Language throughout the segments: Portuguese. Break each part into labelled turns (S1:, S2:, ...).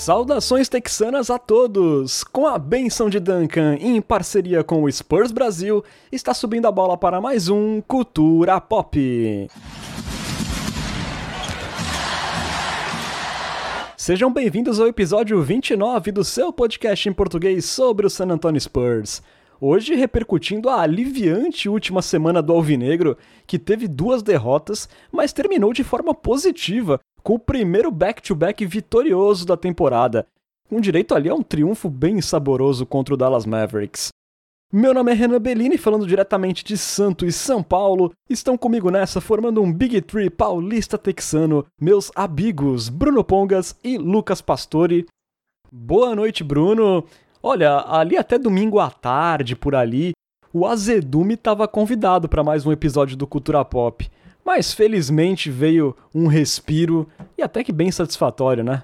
S1: Saudações texanas a todos! Com a benção de Duncan em parceria com o Spurs Brasil, está subindo a bola para mais um Cultura Pop. Sejam bem-vindos ao episódio 29 do seu podcast em português sobre o San Antonio Spurs. Hoje repercutindo a aliviante última semana do Alvinegro, que teve duas derrotas, mas terminou de forma positiva com o primeiro back-to-back vitorioso da temporada, com direito ali a um triunfo bem saboroso contra o Dallas Mavericks. Meu nome é Renan Bellini, falando diretamente de Santo e São Paulo. Estão comigo nessa, formando um Big Tree paulista texano, meus amigos Bruno Pongas e Lucas Pastore. Boa noite, Bruno. Olha, ali até domingo à tarde, por ali, o Azedume estava convidado para mais um episódio do Cultura Pop. Mas felizmente veio um respiro e até que bem satisfatório, né?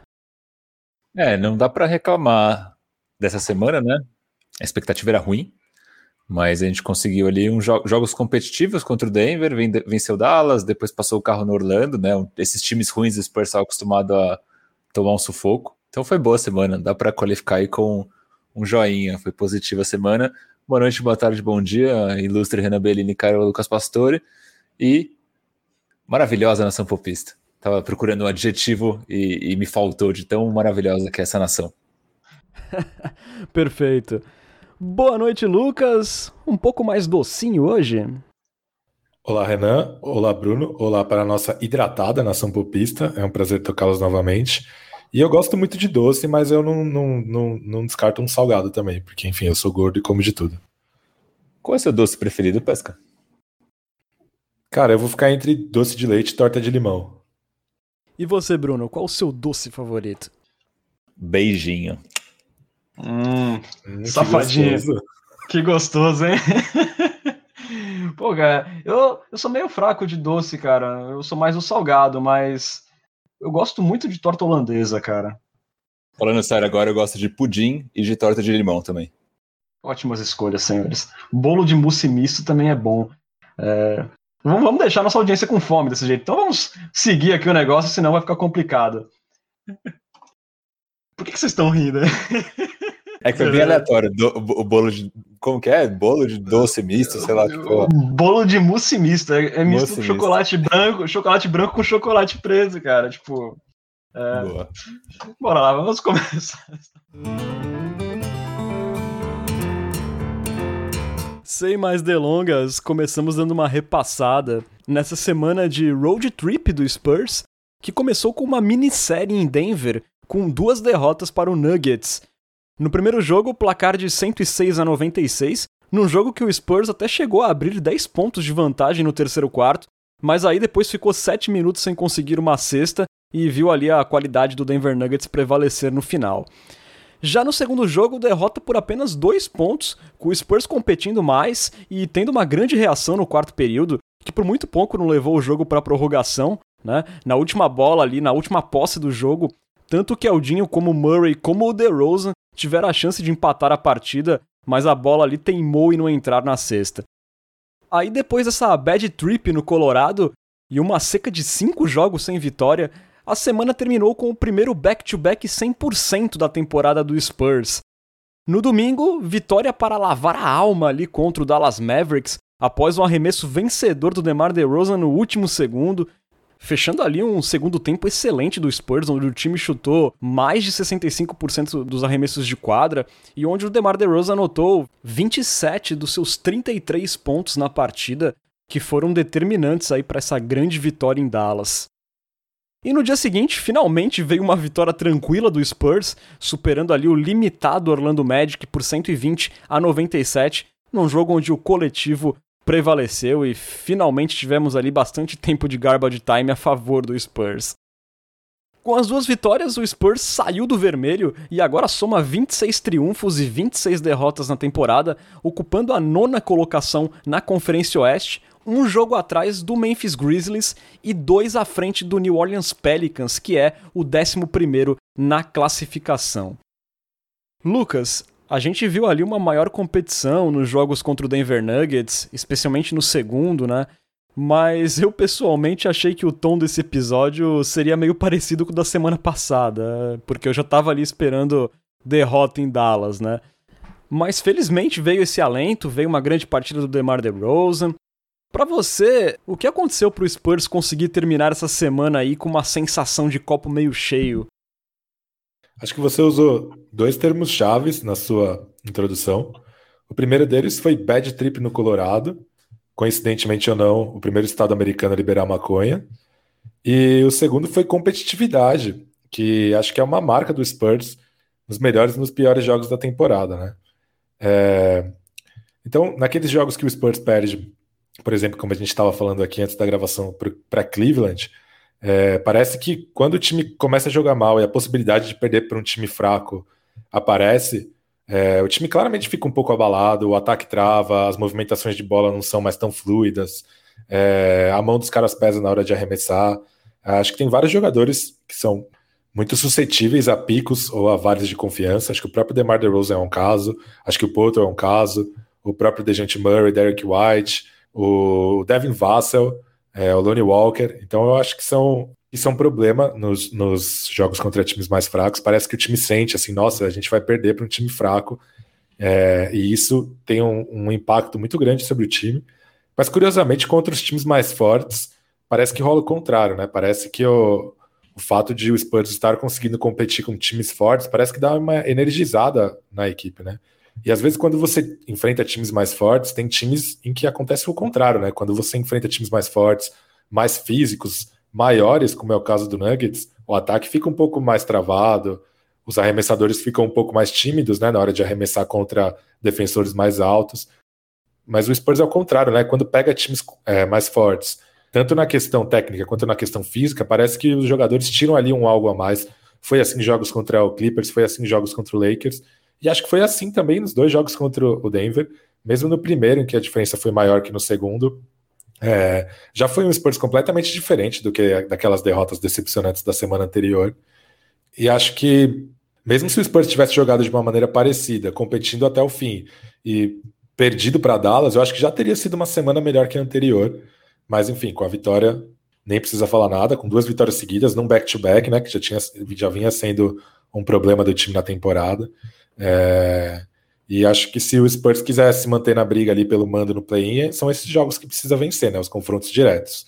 S2: É, não dá para reclamar dessa semana, né? A expectativa era ruim, mas a gente conseguiu ali uns jo jogos competitivos contra o Denver, venceu Dallas, depois passou o carro no Orlando, né? Esses times ruins do Spurs são acostumados a tomar um sufoco. Então foi boa semana, dá para qualificar aí com um joinha, foi positiva a semana. Boa noite, boa tarde, bom dia, ilustre Renan Bellini, Carol Lucas Pastore e maravilhosa nação popista. Tava procurando um adjetivo e, e me faltou de tão maravilhosa que é essa nação.
S1: Perfeito. Boa noite, Lucas. Um pouco mais docinho hoje?
S3: Olá, Renan. Olá, Bruno. Olá para a nossa hidratada nação popista. É um prazer tocá-los novamente. E eu gosto muito de doce, mas eu não, não, não, não descarto um salgado também, porque, enfim, eu sou gordo e como de tudo.
S2: Qual é o seu doce preferido, Pesca?
S3: Cara, eu vou ficar entre doce de leite e torta de limão.
S1: E você, Bruno, qual o seu doce favorito?
S2: Beijinho.
S4: Hum, hum safadinho. Que gostoso. que gostoso, hein? Pô, cara, eu, eu sou meio fraco de doce, cara. Eu sou mais o salgado, mas eu gosto muito de torta holandesa, cara.
S2: Falando sério agora, eu gosto de pudim e de torta de limão também.
S4: Ótimas escolhas, senhores. Bolo de mousse misto também é bom. É, Vamos deixar nossa audiência com fome desse jeito. Então vamos seguir aqui o negócio, senão vai ficar complicado. Por que, que vocês estão rindo?
S2: É que foi bem aleatório. Do, o bolo de. Como que é? Bolo de doce misto, sei lá. Tipo...
S4: Bolo de mousse misto. É, é misto com chocolate branco, chocolate branco com chocolate preto, cara. Tipo. É... Boa. Bora lá, vamos começar.
S1: Sem mais delongas, começamos dando uma repassada nessa semana de road trip do Spurs, que começou com uma minissérie em Denver, com duas derrotas para o Nuggets. No primeiro jogo, placar de 106 a 96, num jogo que o Spurs até chegou a abrir 10 pontos de vantagem no terceiro quarto, mas aí depois ficou 7 minutos sem conseguir uma cesta e viu ali a qualidade do Denver Nuggets prevalecer no final. Já no segundo jogo, derrota por apenas dois pontos, com o Spurs competindo mais e tendo uma grande reação no quarto período, que por muito pouco não levou o jogo para prorrogação. Né? Na última bola ali, na última posse do jogo, tanto que Aldinho como Murray como o DeRozan tiveram a chance de empatar a partida, mas a bola ali teimou em não entrar na cesta. Aí depois dessa bad trip no Colorado e uma seca de cinco jogos sem vitória, a semana terminou com o primeiro back-to-back 100% da temporada do Spurs. No domingo, vitória para lavar a alma ali contra o Dallas Mavericks, após um arremesso vencedor do DeMar DeRozan no último segundo, fechando ali um segundo tempo excelente do Spurs, onde o time chutou mais de 65% dos arremessos de quadra e onde o DeMar DeRozan anotou 27 dos seus 33 pontos na partida, que foram determinantes aí para essa grande vitória em Dallas. E no dia seguinte, finalmente veio uma vitória tranquila do Spurs, superando ali o limitado Orlando Magic por 120 a 97, num jogo onde o coletivo prevaleceu e finalmente tivemos ali bastante tempo de garbage time a favor do Spurs. Com as duas vitórias, o Spurs saiu do vermelho e agora soma 26 triunfos e 26 derrotas na temporada, ocupando a nona colocação na Conferência Oeste, um jogo atrás do Memphis Grizzlies e dois à frente do New Orleans Pelicans, que é o 11 na classificação. Lucas, a gente viu ali uma maior competição nos jogos contra o Denver Nuggets, especialmente no segundo, né? Mas eu pessoalmente achei que o tom desse episódio seria meio parecido com o da semana passada, porque eu já tava ali esperando derrota em Dallas, né? Mas felizmente veio esse alento, veio uma grande partida do DeMar DeRozan. Para você, o que aconteceu pro Spurs conseguir terminar essa semana aí com uma sensação de copo meio cheio?
S3: Acho que você usou dois termos chaves na sua introdução. O primeiro deles foi bad trip no Colorado, coincidentemente ou não, o primeiro estado americano a liberar maconha. E o segundo foi competitividade, que acho que é uma marca do Spurs nos melhores e nos piores jogos da temporada, né? É... Então, naqueles jogos que o Spurs perde, por exemplo, como a gente estava falando aqui antes da gravação para Cleveland, é... parece que quando o time começa a jogar mal e a possibilidade de perder para um time fraco aparece, é, o time claramente fica um pouco abalado, o ataque trava, as movimentações de bola não são mais tão fluidas, é, a mão dos caras pesa na hora de arremessar. Acho que tem vários jogadores que são muito suscetíveis a picos ou a vários de confiança. Acho que o próprio DeMar DeRozan é um caso, acho que o Potter é um caso, o próprio DeJounte Murray, Derek White, o Devin Vassell, é, o Lonnie Walker. Então eu acho que são isso é um problema nos, nos, jogos contra times mais fracos. Parece que o time sente assim, nossa, a gente vai perder para um time fraco. É, e isso tem um, um, impacto muito grande sobre o time. Mas curiosamente, contra os times mais fortes, parece que rola o contrário, né? Parece que o, o fato de o Spurs estar conseguindo competir com times fortes parece que dá uma energizada na equipe, né? E às vezes, quando você enfrenta times mais fortes, tem times em que acontece o contrário, né? Quando você enfrenta times mais fortes, mais físicos, maiores, como é o caso do Nuggets, o ataque fica um pouco mais travado, os arremessadores ficam um pouco mais tímidos né, na hora de arremessar contra defensores mais altos. Mas o Spurs é o contrário, né? Quando pega times é, mais fortes, tanto na questão técnica quanto na questão física, parece que os jogadores tiram ali um algo a mais. Foi assim em jogos contra o Clippers, foi assim em jogos contra o Lakers. E acho que foi assim também nos dois jogos contra o Denver, mesmo no primeiro, em que a diferença foi maior que no segundo. É, já foi um Spurs completamente diferente do que daquelas derrotas decepcionantes da semana anterior. E acho que, mesmo se o Spurs tivesse jogado de uma maneira parecida, competindo até o fim e perdido para Dallas, eu acho que já teria sido uma semana melhor que a anterior. Mas, enfim, com a vitória, nem precisa falar nada, com duas vitórias seguidas, num back-to-back, -back, né, que já, tinha, já vinha sendo um problema do time na temporada. É, e acho que se o Spurs quiser se manter na briga ali pelo mando no play-in, são esses jogos que precisa vencer, né? Os confrontos diretos.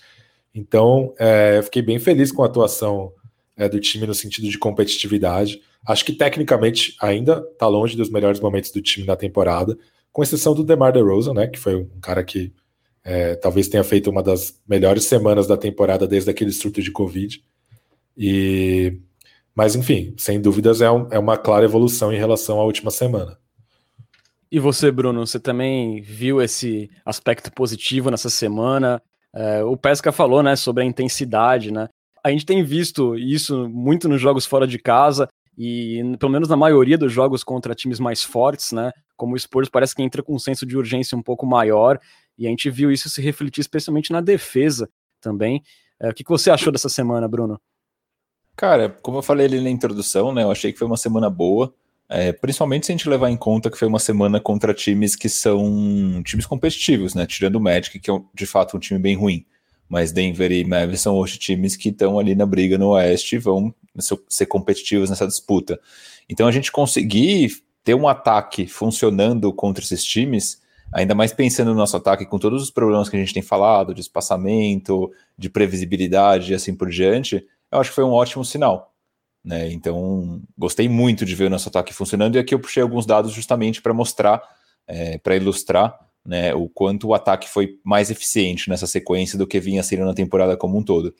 S3: Então, é, eu fiquei bem feliz com a atuação é, do time no sentido de competitividade. Acho que tecnicamente ainda está longe dos melhores momentos do time na temporada, com exceção do DeMar DeRozan, né? Que foi um cara que é, talvez tenha feito uma das melhores semanas da temporada desde aquele surto de Covid. E, mas, enfim, sem dúvidas é, um, é uma clara evolução em relação à última semana.
S1: E você, Bruno, você também viu esse aspecto positivo nessa semana? É, o Pesca falou, né, sobre a intensidade, né? A gente tem visto isso muito nos jogos fora de casa e pelo menos na maioria dos jogos contra times mais fortes, né? Como o Spurs parece que entra com um senso de urgência um pouco maior e a gente viu isso se refletir especialmente na defesa também. É, o que você achou dessa semana, Bruno?
S2: Cara, como eu falei ali na introdução, né? Eu achei que foi uma semana boa. É, principalmente se a gente levar em conta que foi uma semana contra times que são times competitivos, né? Tirando o Magic, que é de fato um time bem ruim. Mas Denver e Mavis são hoje times que estão ali na briga no Oeste e vão ser competitivos nessa disputa. Então a gente conseguir ter um ataque funcionando contra esses times, ainda mais pensando no nosso ataque com todos os problemas que a gente tem falado, de espaçamento, de previsibilidade e assim por diante, eu acho que foi um ótimo sinal. Né? Então, gostei muito de ver o nosso ataque funcionando, e aqui eu puxei alguns dados justamente para mostrar, é, para ilustrar né, o quanto o ataque foi mais eficiente nessa sequência do que vinha sendo na temporada como um todo.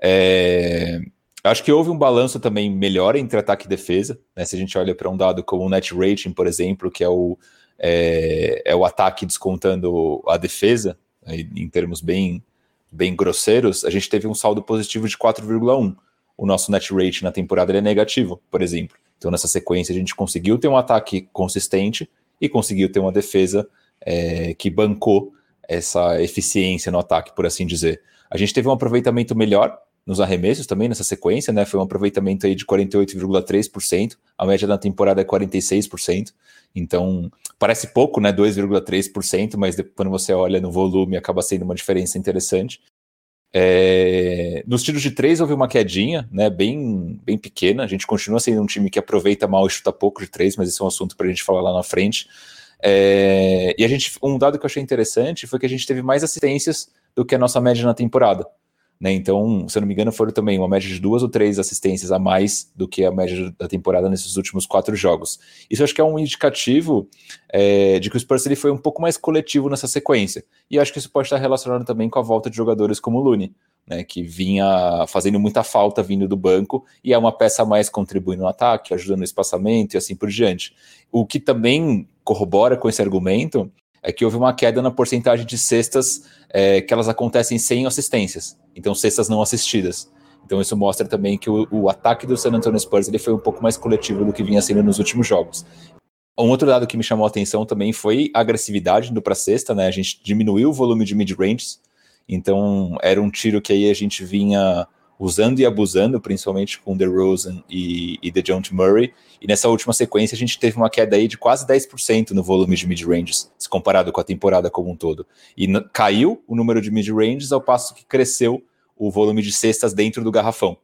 S2: É, acho que houve um balanço também melhor entre ataque e defesa. Né? Se a gente olha para um dado como o net rating, por exemplo, que é o, é, é o ataque descontando a defesa, em termos bem, bem grosseiros, a gente teve um saldo positivo de 4,1 o nosso net rate na temporada é negativo, por exemplo. Então, nessa sequência, a gente conseguiu ter um ataque consistente e conseguiu ter uma defesa é, que bancou essa eficiência no ataque, por assim dizer. A gente teve um aproveitamento melhor nos arremessos também nessa sequência, né? Foi um aproveitamento aí de 48,3%, a média da temporada é 46%. Então, parece pouco, né? 2,3%, mas quando você olha no volume acaba sendo uma diferença interessante. É... Nos tiros de três houve uma quedinha, né? Bem, bem pequena. A gente continua sendo um time que aproveita mal e chuta pouco de três, mas esse é um assunto para a gente falar lá na frente. É... E a gente, um dado que eu achei interessante foi que a gente teve mais assistências do que a nossa média na temporada. Né? Então, se eu não me engano, foram também uma média de duas ou três assistências a mais do que a média da temporada nesses últimos quatro jogos. Isso acho que é um indicativo é, de que o Spurs ele foi um pouco mais coletivo nessa sequência. E acho que isso pode estar relacionado também com a volta de jogadores como o Looney. Né, que vinha fazendo muita falta vindo do banco e é uma peça mais contribuindo no ataque, ajudando no espaçamento e assim por diante. O que também corrobora com esse argumento é que houve uma queda na porcentagem de cestas é, que elas acontecem sem assistências, então cestas não assistidas. Então isso mostra também que o, o ataque do San Antonio Spurs ele foi um pouco mais coletivo do que vinha sendo nos últimos jogos. Um outro dado que me chamou a atenção também foi a agressividade indo para cesta, né? A gente diminuiu o volume de mid-ranges, então era um tiro que aí a gente vinha usando e abusando, principalmente com DeRozan e, e DeJounte Murray. E nessa última sequência a gente teve uma queda aí de quase 10% no volume de mid-ranges, se comparado com a temporada como um todo. E caiu o número de mid-ranges ao passo que cresceu o volume de cestas dentro do garrafão.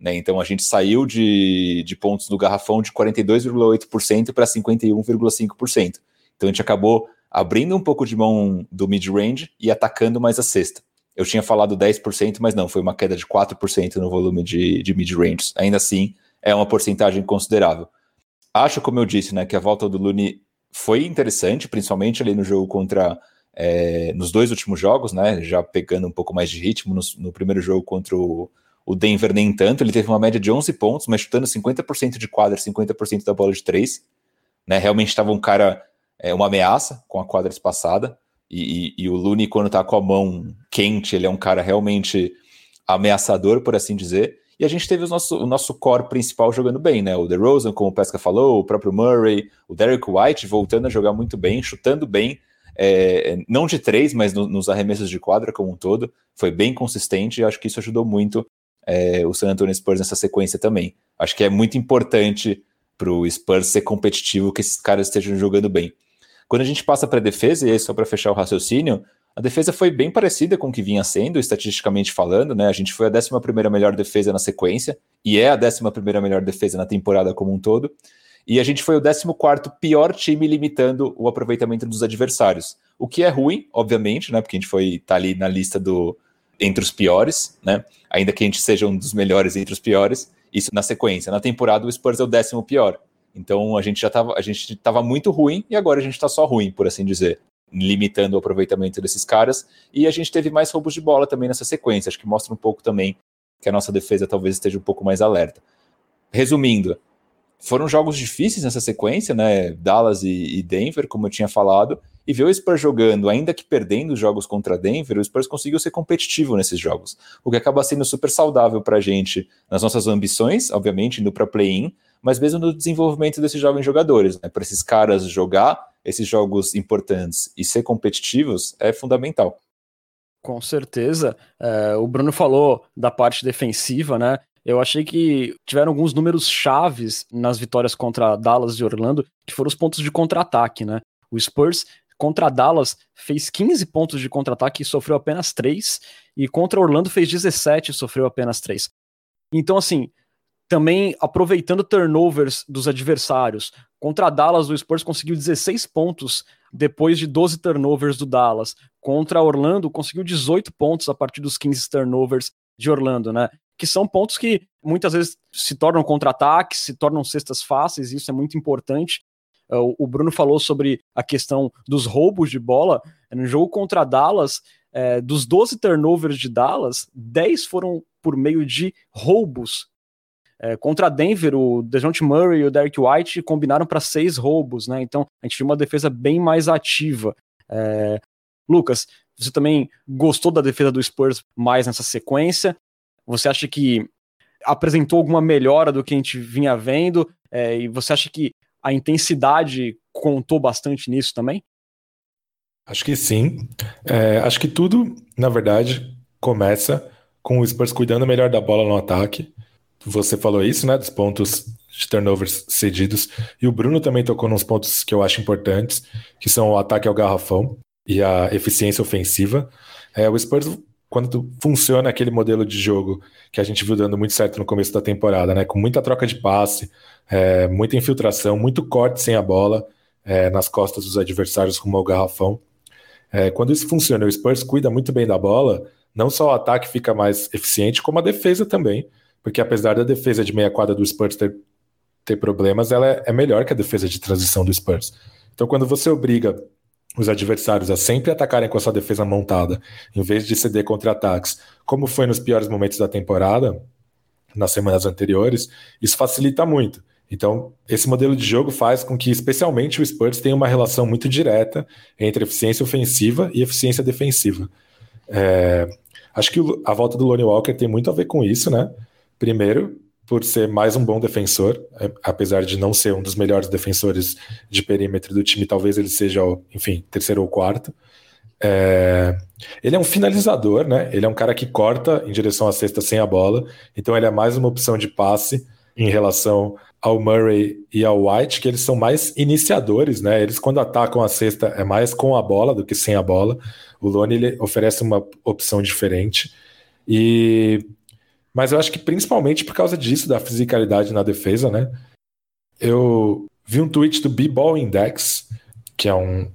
S2: Né? Então a gente saiu de, de pontos do garrafão de 42,8% para 51,5%. Então a gente acabou abrindo um pouco de mão do mid-range e atacando mais a cesta. Eu tinha falado 10%, mas não, foi uma queda de 4% no volume de, de mid-range. Ainda assim, é uma porcentagem considerável. Acho, como eu disse, né, que a volta do Lune foi interessante, principalmente ali no jogo contra. É, nos dois últimos jogos, né? Já pegando um pouco mais de ritmo. No, no primeiro jogo contra o, o, Denver, nem tanto. Ele teve uma média de 11 pontos, mas chutando 50% de quadra, 50% da bola de três. Né, realmente estava um cara, é, uma ameaça com a quadra espaçada. E, e, e o Looney, quando tá com a mão quente, ele é um cara realmente ameaçador, por assim dizer. E a gente teve o nosso, o nosso core principal jogando bem, né? O DeRozan, como o Pesca falou, o próprio Murray, o Derek White voltando a jogar muito bem, chutando bem, é, não de três, mas no, nos arremessos de quadra como um todo. Foi bem consistente e acho que isso ajudou muito é, o San Antonio Spurs nessa sequência também. Acho que é muito importante para o Spurs ser competitivo que esses caras estejam jogando bem. Quando a gente passa para a defesa, e aí só para fechar o raciocínio, a defesa foi bem parecida com o que vinha sendo, estatisticamente falando, né? A gente foi a 11 melhor defesa na sequência, e é a 11 melhor defesa na temporada como um todo. E a gente foi o 14 pior time limitando o aproveitamento dos adversários. O que é ruim, obviamente, né? Porque a gente foi tá ali na lista do entre os piores, né? Ainda que a gente seja um dos melhores entre os piores. Isso na sequência. Na temporada, o Spurs é o décimo pior. Então a gente já estava a gente muito ruim e agora a gente está só ruim, por assim dizer, limitando o aproveitamento desses caras. E a gente teve mais roubos de bola também nessa sequência. Acho que mostra um pouco também que a nossa defesa talvez esteja um pouco mais alerta. Resumindo, foram jogos difíceis nessa sequência, né? Dallas e, e Denver, como eu tinha falado, e ver o Spurs jogando, ainda que perdendo os jogos contra Denver, o Spurs conseguiu ser competitivo nesses jogos, o que acaba sendo super saudável para a gente nas nossas ambições, obviamente, indo para play-in, mas mesmo no desenvolvimento desses jovens jogadores. Né? Para esses caras jogar esses jogos importantes e ser competitivos é fundamental.
S1: Com certeza. É, o Bruno falou da parte defensiva, né? Eu achei que tiveram alguns números chaves nas vitórias contra Dallas e Orlando, que foram os pontos de contra-ataque, né? O Spurs contra Dallas fez 15 pontos de contra-ataque e sofreu apenas 3, e contra Orlando fez 17 e sofreu apenas 3. Então, assim, também aproveitando turnovers dos adversários. Contra Dallas, o Spurs conseguiu 16 pontos depois de 12 turnovers do Dallas. Contra Orlando, conseguiu 18 pontos a partir dos 15 turnovers de Orlando, né? Que são pontos que muitas vezes se tornam contra-ataques, se tornam cestas fáceis, isso é muito importante. É, o Bruno falou sobre a questão dos roubos de bola. No jogo contra Dallas, é, dos 12 turnovers de Dallas, 10 foram por meio de roubos é, contra Denver, o DeJounte Murray e o Derek White combinaram para seis roubos, né? Então a gente viu uma defesa bem mais ativa. É... Lucas, você também gostou da defesa do Spurs mais nessa sequência? Você acha que apresentou alguma melhora do que a gente vinha vendo? É, e você acha que a intensidade contou bastante nisso também?
S3: Acho que sim. É, acho que tudo, na verdade, começa com o Spurs cuidando melhor da bola no ataque. Você falou isso, né? Dos pontos de turnovers cedidos. E o Bruno também tocou nos pontos que eu acho importantes, que são o ataque ao garrafão e a eficiência ofensiva. É, o Spurs, quando funciona aquele modelo de jogo que a gente viu dando muito certo no começo da temporada, né? Com muita troca de passe, é, muita infiltração, muito corte sem a bola é, nas costas dos adversários rumo ao garrafão. É, quando isso funciona, o Spurs cuida muito bem da bola, não só o ataque fica mais eficiente, como a defesa também, porque apesar da defesa de meia quadra do Spurs ter, ter problemas, ela é, é melhor que a defesa de transição do Spurs. Então, quando você obriga os adversários a sempre atacarem com a sua defesa montada, em vez de ceder contra-ataques, como foi nos piores momentos da temporada, nas semanas anteriores, isso facilita muito. Então, esse modelo de jogo faz com que, especialmente, o Spurs tenha uma relação muito direta entre eficiência ofensiva e eficiência defensiva. É, acho que a volta do Lonnie Walker tem muito a ver com isso, né? Primeiro, por ser mais um bom defensor, é, apesar de não ser um dos melhores defensores de perímetro do time, talvez ele seja, enfim, terceiro ou quarto. É... Ele é um finalizador, né? Ele é um cara que corta em direção à cesta sem a bola, então ele é mais uma opção de passe em relação ao Murray e ao White, que eles são mais iniciadores, né? Eles, quando atacam a cesta, é mais com a bola do que sem a bola. O Lone ele oferece uma opção diferente. E mas eu acho que principalmente por causa disso, da fisicalidade na defesa, né? Eu vi um tweet do B-Ball Index, que é um,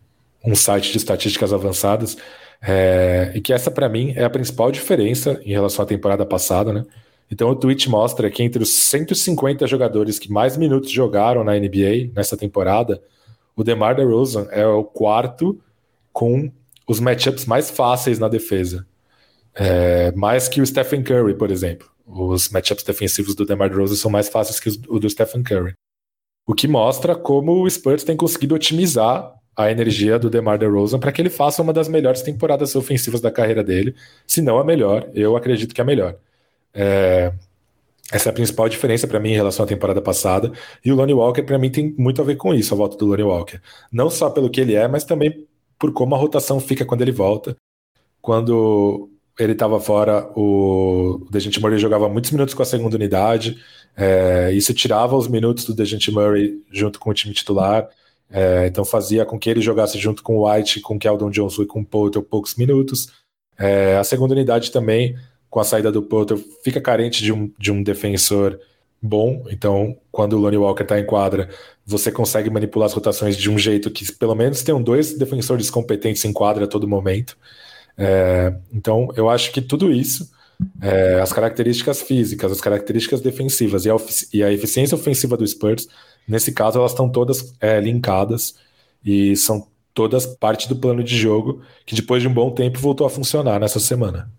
S3: um site de estatísticas avançadas, é, e que essa para mim é a principal diferença em relação à temporada passada, né? Então o tweet mostra que entre os 150 jogadores que mais minutos jogaram na NBA nessa temporada, o DeMar DeRozan é o quarto com os matchups mais fáceis na defesa. É, mais que o Stephen Curry, por exemplo. Os matchups defensivos do DeMar DeRozan são mais fáceis que o do Stephen Curry. O que mostra como o Spurs tem conseguido otimizar a energia do DeMar DeRozan para que ele faça uma das melhores temporadas ofensivas da carreira dele, se não a melhor, eu acredito que a melhor. É, essa é a principal diferença para mim em relação à temporada passada. E o Lonnie Walker, para mim, tem muito a ver com isso, a volta do Lonnie Walker. Não só pelo que ele é, mas também por como a rotação fica quando ele volta. Quando ele estava fora, o Dejante Murray jogava muitos minutos com a segunda unidade, é, isso tirava os minutos do Dejante Murray junto com o time titular, é, então fazia com que ele jogasse junto com o White, com o Keldon Johnson e com o Potter poucos minutos. É, a segunda unidade também, com a saída do Potter, fica carente de um, de um defensor bom, então quando o Lonnie Walker está em quadra, você consegue manipular as rotações de um jeito que pelo menos tenham dois defensores competentes em quadra a todo momento. É, então, eu acho que tudo isso, é, as características físicas, as características defensivas e a, e a, eficiência ofensiva do Spurs, nesse caso, elas estão todas é, linkadas e são todas parte do plano de jogo que depois de um bom tempo voltou a funcionar nessa semana.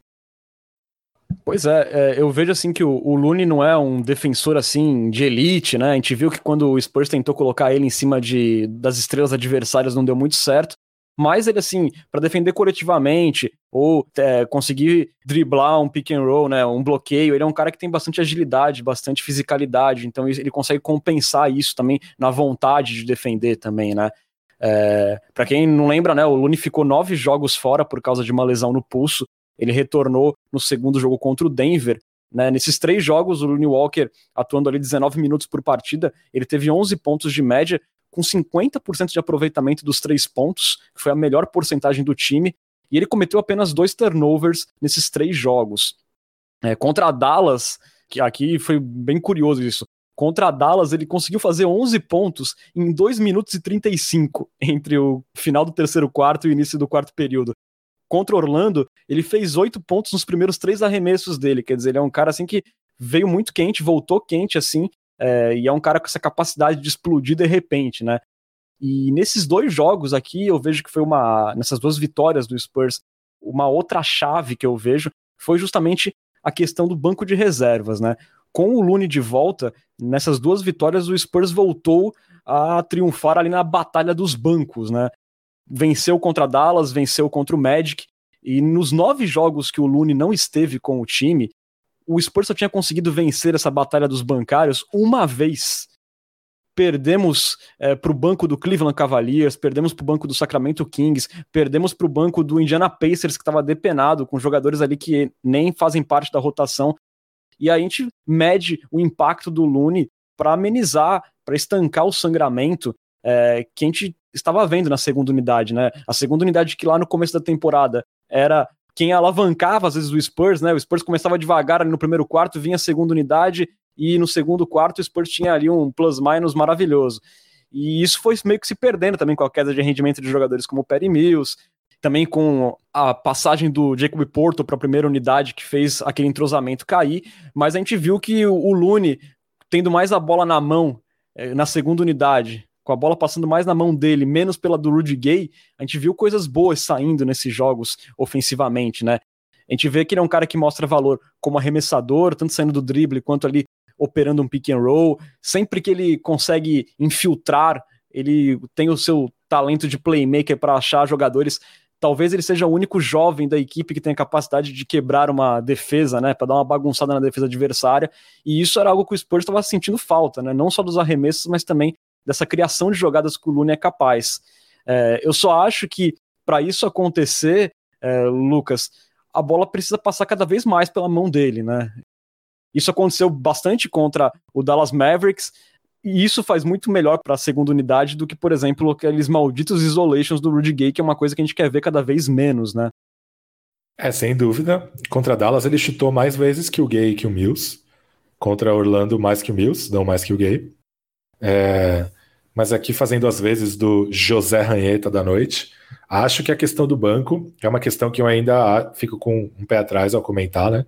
S1: Pois é, é, eu vejo assim que o, o Looney não é um defensor assim de elite, né? A gente viu que quando o Spurs tentou colocar ele em cima de, das estrelas adversárias não deu muito certo mas ele, assim, para defender coletivamente ou é, conseguir driblar um pick and roll, né, um bloqueio, ele é um cara que tem bastante agilidade, bastante fisicalidade, então ele consegue compensar isso também na vontade de defender também, né. É, para quem não lembra, né, o Lune ficou nove jogos fora por causa de uma lesão no pulso. Ele retornou no segundo jogo contra o Denver. Né? Nesses três jogos, o Looney Walker atuando ali 19 minutos por partida, ele teve 11 pontos de média, com 50% de aproveitamento dos três pontos, que foi a melhor porcentagem do time, e ele cometeu apenas dois turnovers nesses três jogos. É, contra a Dallas, que aqui foi bem curioso isso. Contra a Dallas, ele conseguiu fazer 11 pontos em 2 minutos e 35 entre o final do terceiro quarto e o início do quarto período. Contra Orlando, ele fez 8 pontos nos primeiros três arremessos dele. Quer dizer, ele é um cara assim que veio muito quente, voltou quente assim, é, e é um cara com essa capacidade de explodir de repente, né? E nesses dois jogos aqui, eu vejo que foi uma. Nessas duas vitórias do Spurs, uma outra chave que eu vejo foi justamente a questão do banco de reservas, né? Com o Lune de volta, nessas duas vitórias, o Spurs voltou a triunfar ali na batalha dos bancos, né? Venceu contra Dallas, venceu contra o Magic, e nos nove jogos que o Lune não esteve com o time, o Spurs só tinha conseguido vencer essa batalha dos bancários uma vez. perdemos é, para o banco do Cleveland Cavaliers, perdemos para o banco do Sacramento Kings, perdemos para o banco do Indiana Pacers, que estava depenado, com jogadores ali que nem fazem parte da rotação. E a gente mede o impacto do Lune para amenizar, para estancar o sangramento é, que a gente estava vendo na segunda unidade, né? A segunda unidade que lá no começo da temporada era quem alavancava às vezes o Spurs, né? O Spurs começava devagar ali no primeiro quarto, vinha a segunda unidade e no segundo quarto o Spurs tinha ali um plus-minus maravilhoso. E isso foi meio que se perdendo também com a queda de rendimento de jogadores como o Perry Mills, também com a passagem do Jacob Porto para a primeira unidade que fez aquele entrosamento cair, mas a gente viu que o Lune tendo mais a bola na mão eh, na segunda unidade, com a bola passando mais na mão dele, menos pela do Rudy Gay, a gente viu coisas boas saindo nesses jogos ofensivamente, né? A gente vê que ele é um cara que mostra valor como arremessador, tanto saindo do drible quanto ali operando um pick and roll. Sempre que ele consegue infiltrar, ele tem o seu talento de playmaker para achar jogadores. Talvez ele seja o único jovem da equipe que tem a capacidade de quebrar uma defesa, né, para dar uma bagunçada na defesa adversária. E isso era algo que o Spurs estava sentindo falta, né, não só dos arremessos, mas também dessa criação de jogadas que o Lune é capaz. É, eu só acho que para isso acontecer, é, Lucas, a bola precisa passar cada vez mais pela mão dele, né? Isso aconteceu bastante contra o Dallas Mavericks, e isso faz muito melhor para a segunda unidade do que, por exemplo, aqueles malditos isolations do Rudy Gay, que é uma coisa que a gente quer ver cada vez menos, né?
S3: É, sem dúvida. Contra Dallas ele chutou mais vezes que o Gay e que o Mills. Contra Orlando, mais que o Mills, não mais que o Gay. É, mas aqui fazendo as vezes do José Ranheta da noite, acho que a questão do banco é uma questão que eu ainda fico com um pé atrás ao comentar, né?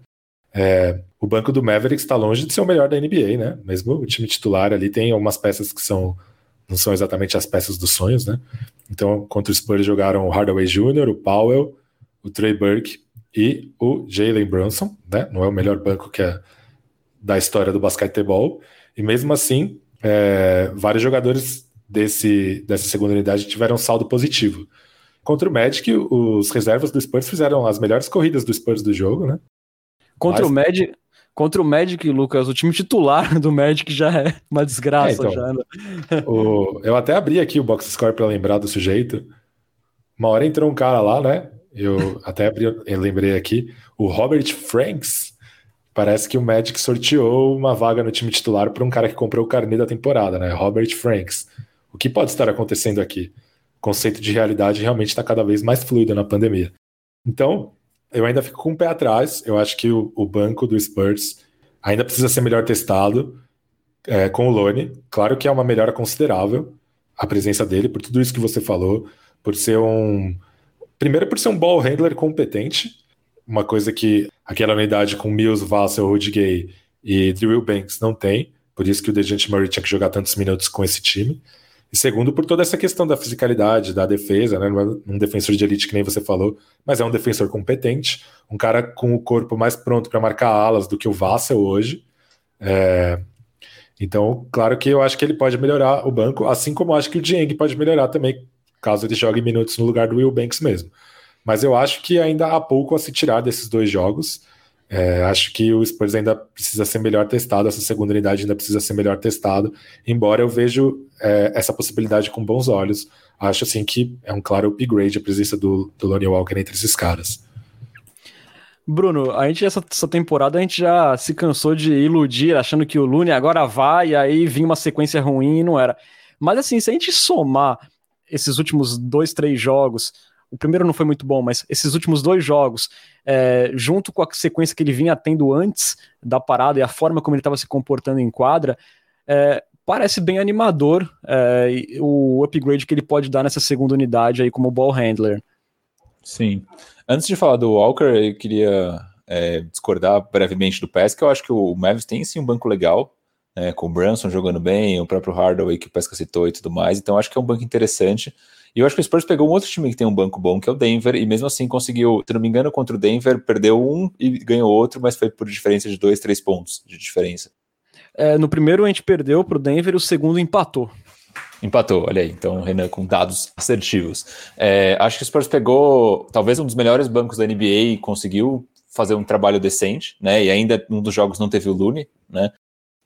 S3: É, o banco do Mavericks está longe de ser o melhor da NBA, né? Mesmo o time titular ali tem algumas peças que são não são exatamente as peças dos sonhos, né? Então, contra o Spurs jogaram o Hardaway Jr., o Powell, o Trey Burke e o Jalen Brunson, né? Não é o melhor banco que é da história do basquetebol. E mesmo assim, é, vários jogadores desse, dessa segunda unidade tiveram saldo positivo. Contra o Magic, os reservas do Spurs fizeram as melhores corridas do Spurs do jogo, né?
S1: Contra Mas... o Magic, contra o Magic, Lucas, o time titular do Magic já é uma desgraça. É, então, já, né?
S3: o, eu até abri aqui o box score para lembrar do sujeito. Uma hora entrou um cara lá, né? Eu até abri, eu lembrei aqui, o Robert Franks, Parece que o Magic sorteou uma vaga no time titular para um cara que comprou o carnê da temporada, né? Robert Franks. O que pode estar acontecendo aqui? O conceito de realidade realmente está cada vez mais fluido na pandemia. Então, eu ainda fico com o pé atrás. Eu acho que o, o banco do Spurs ainda precisa ser melhor testado é, com o Lone. Claro que é uma melhora considerável a presença dele, por tudo isso que você falou, por ser um. Primeiro, por ser um ball handler competente, uma coisa que aquela unidade com Mills, Vassell, Rudy e Drew Banks não tem, por isso que o Dejante Murray tinha que jogar tantos minutos com esse time. E segundo, por toda essa questão da fisicalidade, da defesa, né? Não é um defensor de elite que nem você falou, mas é um defensor competente, um cara com o corpo mais pronto para marcar alas do que o Vassell hoje. É... Então, claro que eu acho que ele pode melhorar o banco, assim como acho que o Dieng pode melhorar também, caso ele jogue minutos no lugar do Will Banks mesmo. Mas eu acho que ainda há pouco a se tirar desses dois jogos. É, acho que o Spurs ainda precisa ser melhor testado, essa segunda unidade ainda precisa ser melhor testado, embora eu vejo é, essa possibilidade com bons olhos. Acho assim que é um claro upgrade a presença do, do Lonnie Walker entre esses caras.
S1: Bruno, a gente essa, essa, temporada a gente já se cansou de iludir achando que o Lune agora vai e aí vinha uma sequência ruim e não era. Mas assim, se a gente somar esses últimos dois, três jogos, o primeiro não foi muito bom, mas esses últimos dois jogos, é, junto com a sequência que ele vinha tendo antes da parada e a forma como ele estava se comportando em quadra, é, parece bem animador é, o upgrade que ele pode dar nessa segunda unidade aí como ball handler.
S2: Sim. Antes de falar do Walker, eu queria é, discordar brevemente do Pesca. Eu acho que o Mavis tem sim um banco legal, né, com o Brunson jogando bem, o próprio Hardaway que o Pesca citou e tudo mais. Então acho que é um banco interessante. E eu acho que o Spurs pegou um outro time que tem um banco bom, que é o Denver, e mesmo assim conseguiu, se não me engano, contra o Denver, perdeu um e ganhou outro, mas foi por diferença de dois, três pontos de diferença.
S1: É, no primeiro a gente perdeu para o Denver, o segundo empatou.
S2: Empatou, olha aí. Então, Renan, com dados assertivos. É, acho que o Spurs pegou talvez um dos melhores bancos da NBA e conseguiu fazer um trabalho decente, né? E ainda um dos jogos não teve o Lune, né?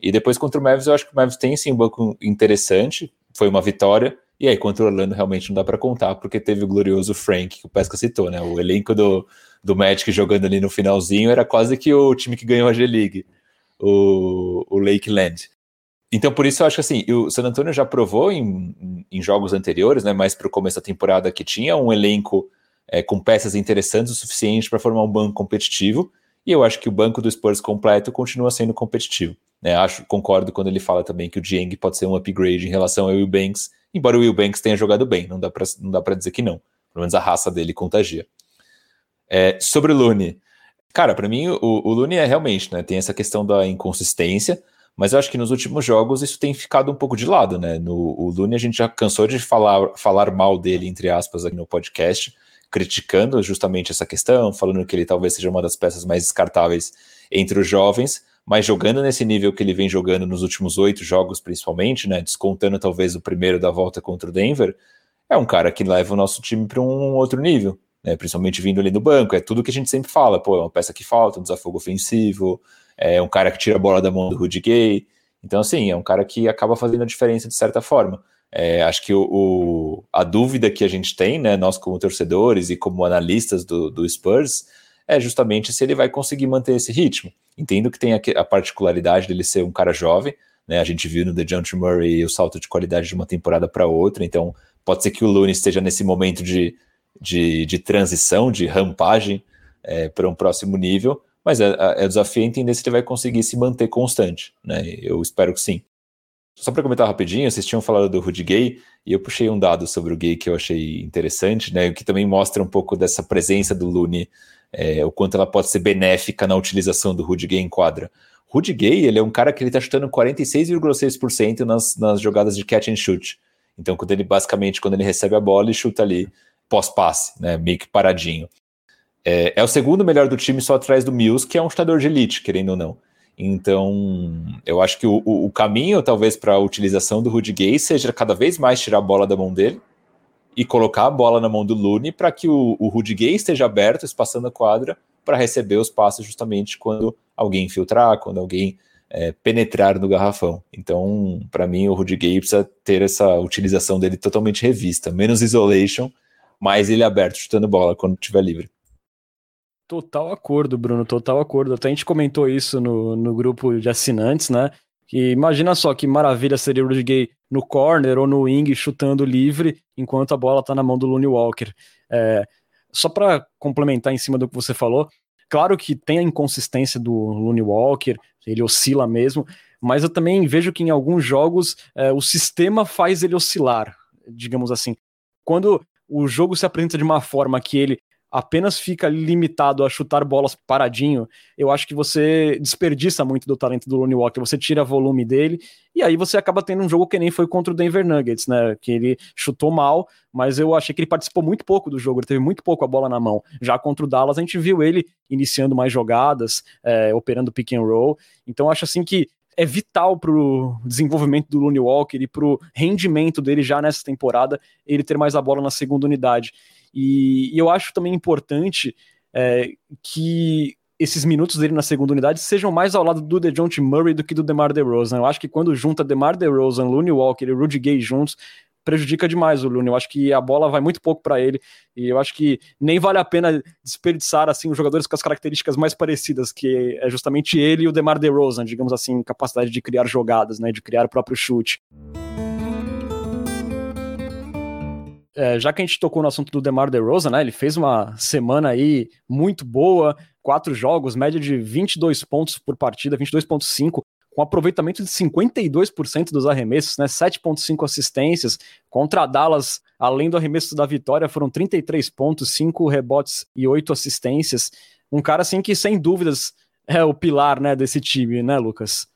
S2: E depois contra o Mavis, eu acho que o Mavis tem sim um banco interessante, foi uma vitória. E aí, contra o Orlando, realmente não dá para contar, porque teve o glorioso Frank, que o Pesca citou, né? O elenco do, do Magic jogando ali no finalzinho era quase que o time que ganhou a G-League, o, o Lakeland. Então, por isso eu acho que assim, o San Antonio já provou em, em jogos anteriores, né, mais para o começo da temporada, que tinha um elenco é, com peças interessantes o suficiente para formar um banco competitivo, e eu acho que o banco do Spurs completo continua sendo competitivo. Né? Acho, concordo quando ele fala também que o Dieng pode ser um upgrade em relação ao Will Banks, embora o Will Banks tenha jogado bem, não dá para dizer que não. Pelo menos a raça dele contagia. É, sobre o Looney, cara, para mim o, o Looney é realmente, né, tem essa questão da inconsistência, mas eu acho que nos últimos jogos isso tem ficado um pouco de lado, né? No o Looney a gente já cansou de falar, falar mal dele, entre aspas, aqui no podcast, criticando justamente essa questão, falando que ele talvez seja uma das peças mais descartáveis entre os jovens, mas jogando nesse nível que ele vem jogando nos últimos oito jogos, principalmente, né? Descontando talvez o primeiro da volta contra o Denver, é um cara que leva o nosso time para um outro nível. Né, principalmente vindo ali no banco, é tudo que a gente sempre fala, pô, é uma peça que falta, um desafogo ofensivo, é um cara que tira a bola da mão do Rudy Gay. Então, assim, é um cara que acaba fazendo a diferença de certa forma. É, acho que o, o, a dúvida que a gente tem, né, nós como torcedores e como analistas do, do Spurs, é justamente se ele vai conseguir manter esse ritmo. Entendo que tem a, particularidade dele ser um cara jovem, né, a gente viu no The John Murray o salto de qualidade de uma temporada para outra, então pode ser que o Looney esteja nesse momento de, de, de transição, de rampagem é, para um próximo nível, mas é, é, o desafio é entender se ele vai conseguir se manter constante, né? Eu espero que sim. Só para comentar rapidinho, vocês tinham falado do Rudy Gay, e eu puxei um dado sobre o Gay que eu achei interessante, né? Que também mostra um pouco dessa presença do Looney, é, o quanto ela pode ser benéfica na utilização do Rudy Gay em quadra. Rudy Gay, ele é um cara que ele tá chutando 46,6% nas, nas jogadas de catch and shoot. Então, quando ele basicamente, quando ele recebe a bola, ele chuta ali pós-passe, né? Meio que paradinho. É, é, o segundo melhor do time só atrás do Mills, que é um chutador de elite, querendo ou não. Então, eu acho que o, o, o caminho, talvez, para a utilização do Rudy Gay seja cada vez mais tirar a bola da mão dele e colocar a bola na mão do Looney para que o, o Gay esteja aberto, espaçando a quadra, para receber os passes justamente quando alguém infiltrar, quando alguém é, penetrar no garrafão. Então, para mim, o Rudy Gay precisa ter essa utilização dele totalmente revista, menos isolation, mais ele aberto, chutando bola quando estiver livre.
S1: Total acordo, Bruno, total acordo. Até a gente comentou isso no, no grupo de assinantes, né? Que imagina só que maravilha seria o Rudy no corner ou no wing chutando livre enquanto a bola tá na mão do Looney Walker. É, só para complementar em cima do que você falou, claro que tem a inconsistência do Looney Walker, ele oscila mesmo, mas eu também vejo que em alguns jogos é, o sistema faz ele oscilar, digamos assim. Quando o jogo se apresenta de uma forma que ele apenas fica limitado a chutar bolas paradinho, eu acho que você desperdiça muito do talento do Lonnie Walker, você tira volume dele, e aí você acaba tendo um jogo que nem foi contra o Denver Nuggets, né, que ele chutou mal, mas eu achei que ele participou muito pouco do jogo, ele teve muito pouco a bola na mão. Já contra o Dallas, a gente viu ele iniciando mais jogadas, é, operando pick and roll, então acho assim que é vital para o desenvolvimento do Looney Walker e para o rendimento dele já nessa temporada, ele ter mais a bola na segunda unidade. E, e eu acho também importante é, que esses minutos dele na segunda unidade sejam mais ao lado do DeJounte Murray do que do DeMar DeRozan. Eu acho que quando junta DeMar DeRozan, Looney Walker e Rudy Gay juntos, prejudica demais o Looney. Eu acho que a bola vai muito pouco para ele e eu acho que nem vale a pena desperdiçar assim os jogadores com as características mais parecidas, que é justamente ele e o DeMar DeRozan, digamos assim, capacidade de criar jogadas, né, de criar o próprio chute. É, já que a gente tocou no assunto do DeMar DeRozan, né, ele fez uma semana aí muito boa, quatro jogos, média de 22 pontos por partida, 22.5, com aproveitamento de 52% dos arremessos, né, 7.5 assistências, contra Dallas, além do arremesso da vitória, foram 33 pontos, 5 rebotes e 8 assistências, um cara assim que sem dúvidas é o pilar, né, desse time, né, Lucas?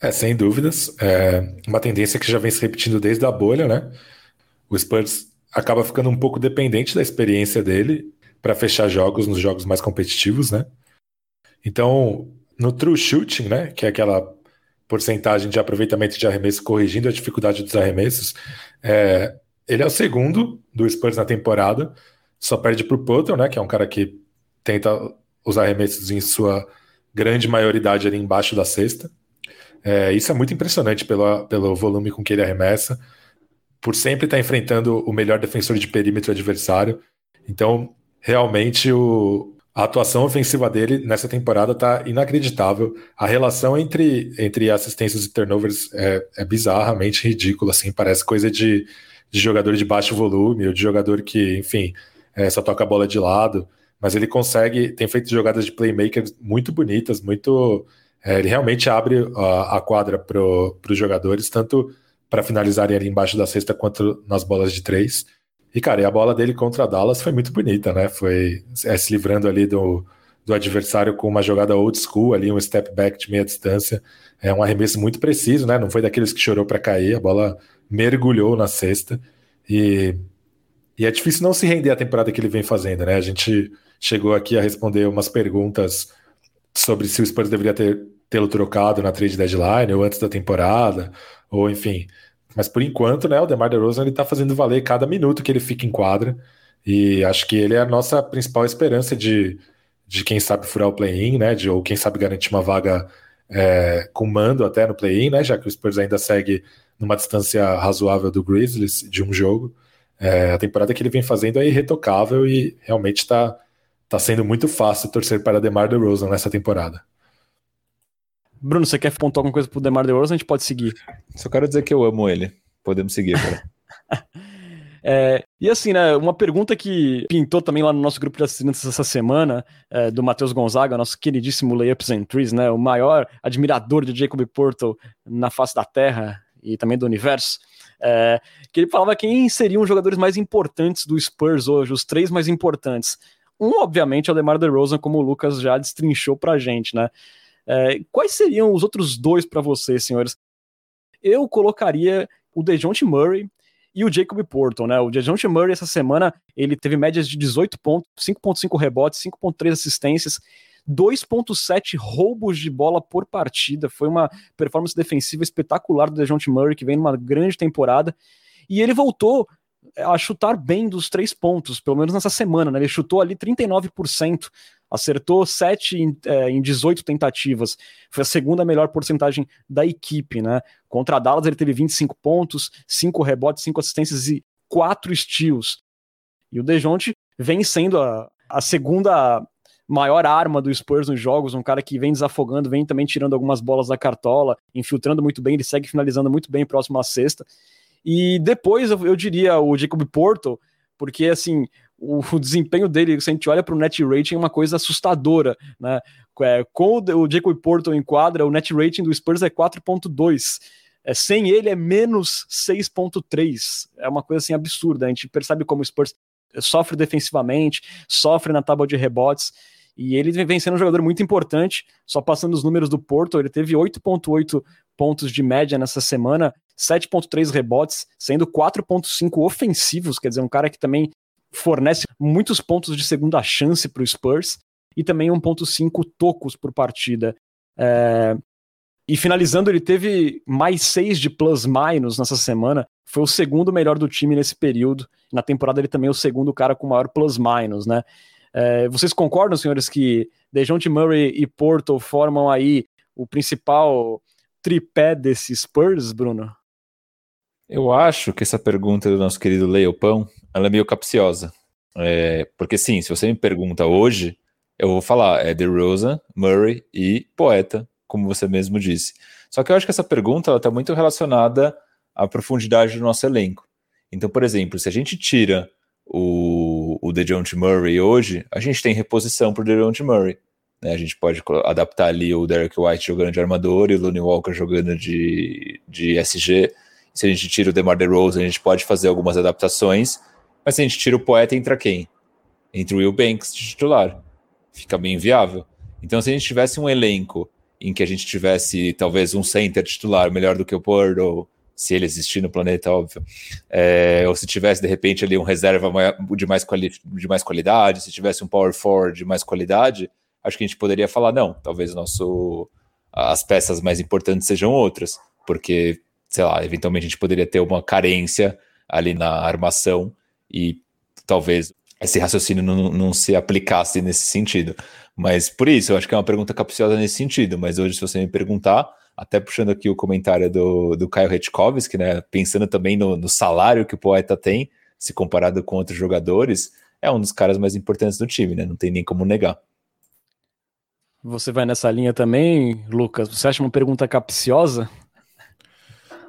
S3: É, sem dúvidas, é uma tendência que já vem se repetindo desde a bolha, né, o Spurs acaba ficando um pouco dependente da experiência dele para fechar jogos nos jogos mais competitivos, né? Então, no true shooting, né, que é aquela porcentagem de aproveitamento de arremesso corrigindo a dificuldade dos arremessos, é, ele é o segundo do Spurs na temporada, só perde para o Potter, né, que é um cara que tenta os arremessos em sua grande maioridade ali embaixo da cesta, É, isso é muito impressionante pelo, pelo volume com que ele arremessa, por sempre estar enfrentando o melhor defensor de perímetro adversário. Então, realmente, o, a atuação ofensiva dele nessa temporada está inacreditável. A relação entre, entre assistências e turnovers é, é bizarramente ridícula, assim, parece coisa de, de jogador de baixo volume, ou de jogador que, enfim, é, só toca a bola de lado. Mas ele consegue, tem feito jogadas de playmaker muito bonitas, muito. É, ele realmente abre a, a quadra para os jogadores, tanto para finalizarem ali embaixo da cesta quanto nas bolas de três. E, cara, e a bola dele contra a Dallas foi muito bonita, né? Foi é, se livrando ali do, do adversário com uma jogada old school ali, um step back de meia distância. É um arremesso muito preciso, né? Não foi daqueles que chorou para cair, a bola mergulhou na cesta. E, e é difícil não se render à temporada que ele vem fazendo, né? A gente chegou aqui a responder umas perguntas sobre se o Spurs deveria ter tê-lo trocado na trade deadline ou antes da temporada, ou enfim, mas por enquanto, né, o DeMar DeRozan ele tá fazendo valer cada minuto que ele fica em quadra. E acho que ele é a nossa principal esperança de, de quem sabe furar o play-in, né? De, ou quem sabe garantir uma vaga é, com mando até no play-in, né? Já que o Spurs ainda segue numa distância razoável do Grizzlies de um jogo. É, a temporada que ele vem fazendo é irretocável e realmente está tá sendo muito fácil torcer para DeMar DeRozan nessa temporada.
S1: Bruno, você quer pontuar alguma coisa pro DeMar DeRozan? A gente pode seguir.
S2: Só quero dizer que eu amo ele. Podemos seguir, cara.
S1: É, e assim, né, uma pergunta que pintou também lá no nosso grupo de assinantes essa semana, é, do Matheus Gonzaga, nosso queridíssimo Layups and Trees, né, o maior admirador de Jacob Porto na face da Terra e também do universo, é, que ele falava quem seriam os jogadores mais importantes do Spurs hoje, os três mais importantes. Um, obviamente, é o DeMar DeRozan, como o Lucas já destrinchou pra gente, né, é, quais seriam os outros dois para vocês, senhores? Eu colocaria o DeJounte Murray e o Jacob Porton, né? O DeJounte Murray essa semana, ele teve médias de 18 pontos, 5.5 rebotes, 5.3 assistências, 2.7 roubos de bola por partida. Foi uma performance defensiva espetacular do DeJounte Murray, que vem numa grande temporada. E ele voltou a chutar bem dos três pontos, pelo menos nessa semana, né? Ele chutou ali 39%, acertou 7 em, é, em 18 tentativas. Foi a segunda melhor porcentagem da equipe, né? Contra a Dallas ele teve 25 pontos, 5 rebotes, 5 assistências e 4 steals. E o Dejounte vem sendo a, a segunda maior arma do Spurs nos jogos, um cara que vem desafogando, vem também tirando algumas bolas da cartola, infiltrando muito bem, ele segue finalizando muito bem próximo à sexta. E depois eu, eu diria o Jacob Porto, porque assim, o, o, desempenho dele, se a gente olha para o net rating, é uma coisa assustadora, né? É, com o, o Jacob Porto em quadra, o net rating do Spurs é 4.2. É, sem ele é menos 6.3. É uma coisa assim absurda. A gente percebe como o Spurs sofre defensivamente, sofre na tábua de rebotes. E ele vem sendo um jogador muito importante. Só passando os números do Porto, ele teve 8,8 pontos de média nessa semana, 7,3 rebotes, sendo 4,5 ofensivos. Quer dizer, um cara que também fornece muitos pontos de segunda chance para o Spurs e também 1,5 tocos por partida. É... E finalizando, ele teve mais 6 de plus-minus nessa semana. Foi o segundo melhor do time nesse período. Na temporada, ele também é o segundo cara com maior plus-minus, né? É... vocês concordam, senhores, que DeJounte Murray e Porto formam aí o principal tripé desse Spurs, Bruno?
S2: Eu acho que essa pergunta do nosso querido Leopão, ela é meio capciosa. É, porque sim, se você me pergunta hoje, eu vou falar é DeRozan, Murray e Poeta, como você mesmo disse. Só que eu acho que essa pergunta está muito relacionada à profundidade do nosso elenco. Então, por exemplo, se a gente tira o, o DeJounte Murray hoje, a gente tem reposição para o DeJounte Murray. Né? A gente pode adaptar ali o Derek White jogando de armador e o Lonnie Walker jogando de, de SG se a gente tira o DeMar DeRozan, a gente pode fazer algumas adaptações, mas se a gente tira o poeta, entra quem? Entra o Will Banks de titular. Fica bem inviável. Então, se a gente tivesse um elenco em que a gente tivesse talvez um center titular melhor do que o Porto, se ele existir no planeta, óbvio, é, ou se tivesse de repente ali um reserva de mais, de mais qualidade, se tivesse um power forward de mais qualidade, acho que a gente poderia falar, não, talvez nosso, as peças mais importantes sejam outras, porque sei lá, eventualmente a gente poderia ter uma carência ali na armação e talvez esse raciocínio não, não se aplicasse nesse sentido. Mas por isso, eu acho que é uma pergunta capciosa nesse sentido. Mas hoje, se você me perguntar, até puxando aqui o comentário do, do Caio Retkovski, né? Pensando também no, no salário que o poeta tem, se comparado com outros jogadores, é um dos caras mais importantes do time, né? Não tem nem como negar.
S1: Você vai nessa linha também, Lucas? Você acha uma pergunta capciosa?